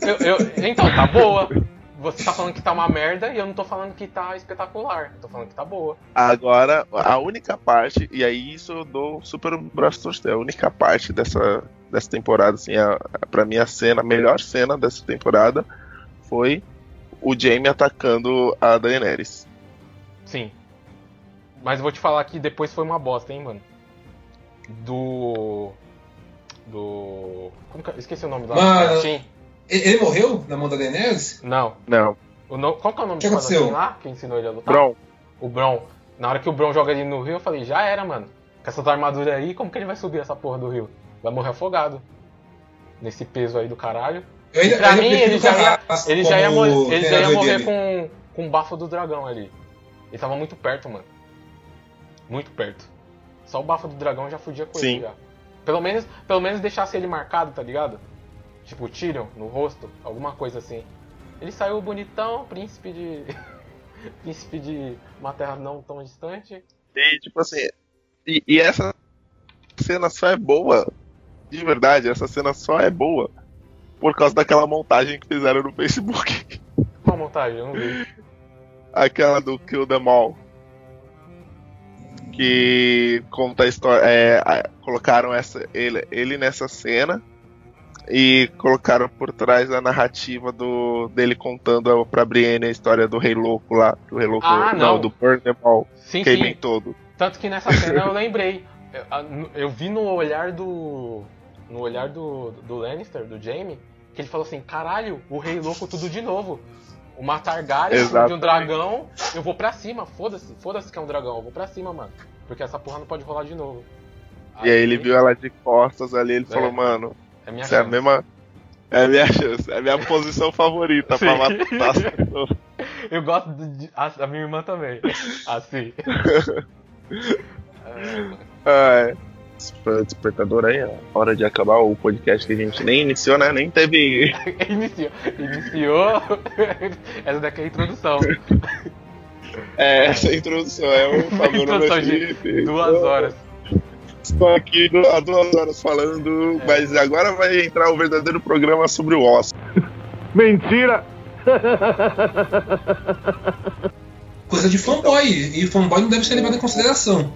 Eu- eu- então, tá boa. Você tá falando que tá uma merda e eu não tô falando que tá espetacular. Eu tô falando que tá boa. Agora, a única parte, e aí isso eu dou super braço torcer, a única parte dessa, dessa temporada, assim, a, a, pra mim a cena, a melhor cena dessa temporada foi o Jaime atacando a Daenerys. Sim. Mas eu vou te falar que depois foi uma bosta, hein, mano. Do. Do. Como que... Esqueci o nome lá. Mano. Sim. Ele, morreu na mão da Daenerys? Não. Não, O no... Qual que é o nome que do aconteceu? lá? Que ensinou ele a lutar? Bron, O Bron. Na hora que o Bron joga ele no rio, eu falei, já era, mano. Com essas armaduras aí, como que ele vai subir essa porra do rio? Vai morrer afogado. Nesse peso aí do caralho. Eu ainda, Pra eu mim, ele já ia, ele já ia, ele já ia morrer dele. com, com o bafo do dragão ali. Ele tava muito perto, mano. Muito perto. Só o bafo do dragão já fudia com Sim. ele já. Pelo menos, pelo menos deixasse ele marcado, tá ligado? Tipo, Tyrion no rosto, alguma coisa assim. Ele saiu bonitão, príncipe de. príncipe de uma terra não tão distante. E tipo assim, e, e essa cena só é boa, de verdade, essa cena só é boa por causa daquela montagem que fizeram no Facebook. Qual montagem? Eu não vi. Aquela do Kill Them All. Que conta a história. é, colocaram essa, ele, ele nessa cena e colocaram por trás a narrativa do, dele contando pra Brienne a história do Rei Louco lá. Do Rei Louco, Ah, não. do Burn Them All. Sim, Queimem sim. todo. Tanto que nessa cena eu lembrei. Eu, eu vi no olhar do. No olhar do, do Lannister, do Jaime, que ele falou assim: caralho, o rei louco tudo de novo. Uma Targaryen de um dragão, eu vou pra cima, foda-se, foda-se que é um dragão, eu vou pra cima, mano. Porque essa porra não pode rolar de novo. E aí ele viu ela de costas ali, ele É. falou, mano, É minha Isso é a chance. mesma. É a minha chance, é a minha posição favorita pra matar as pessoas. Eu gosto de. A, a minha irmã também. Assim. É, é. Despertador aí, ó. Hora de acabar o podcast que a gente nem iniciou, né? Nem teve. iniciou. Iniciou. Essa daqui é a introdução. É, essa introdução. É o Fábio Introdução de. Duas horas. Estou aqui há duas horas falando, É. mas agora vai entrar o verdadeiro programa sobre o Oscar. Mentira! Coisa de fanboy. E fanboy não deve ser levado em consideração.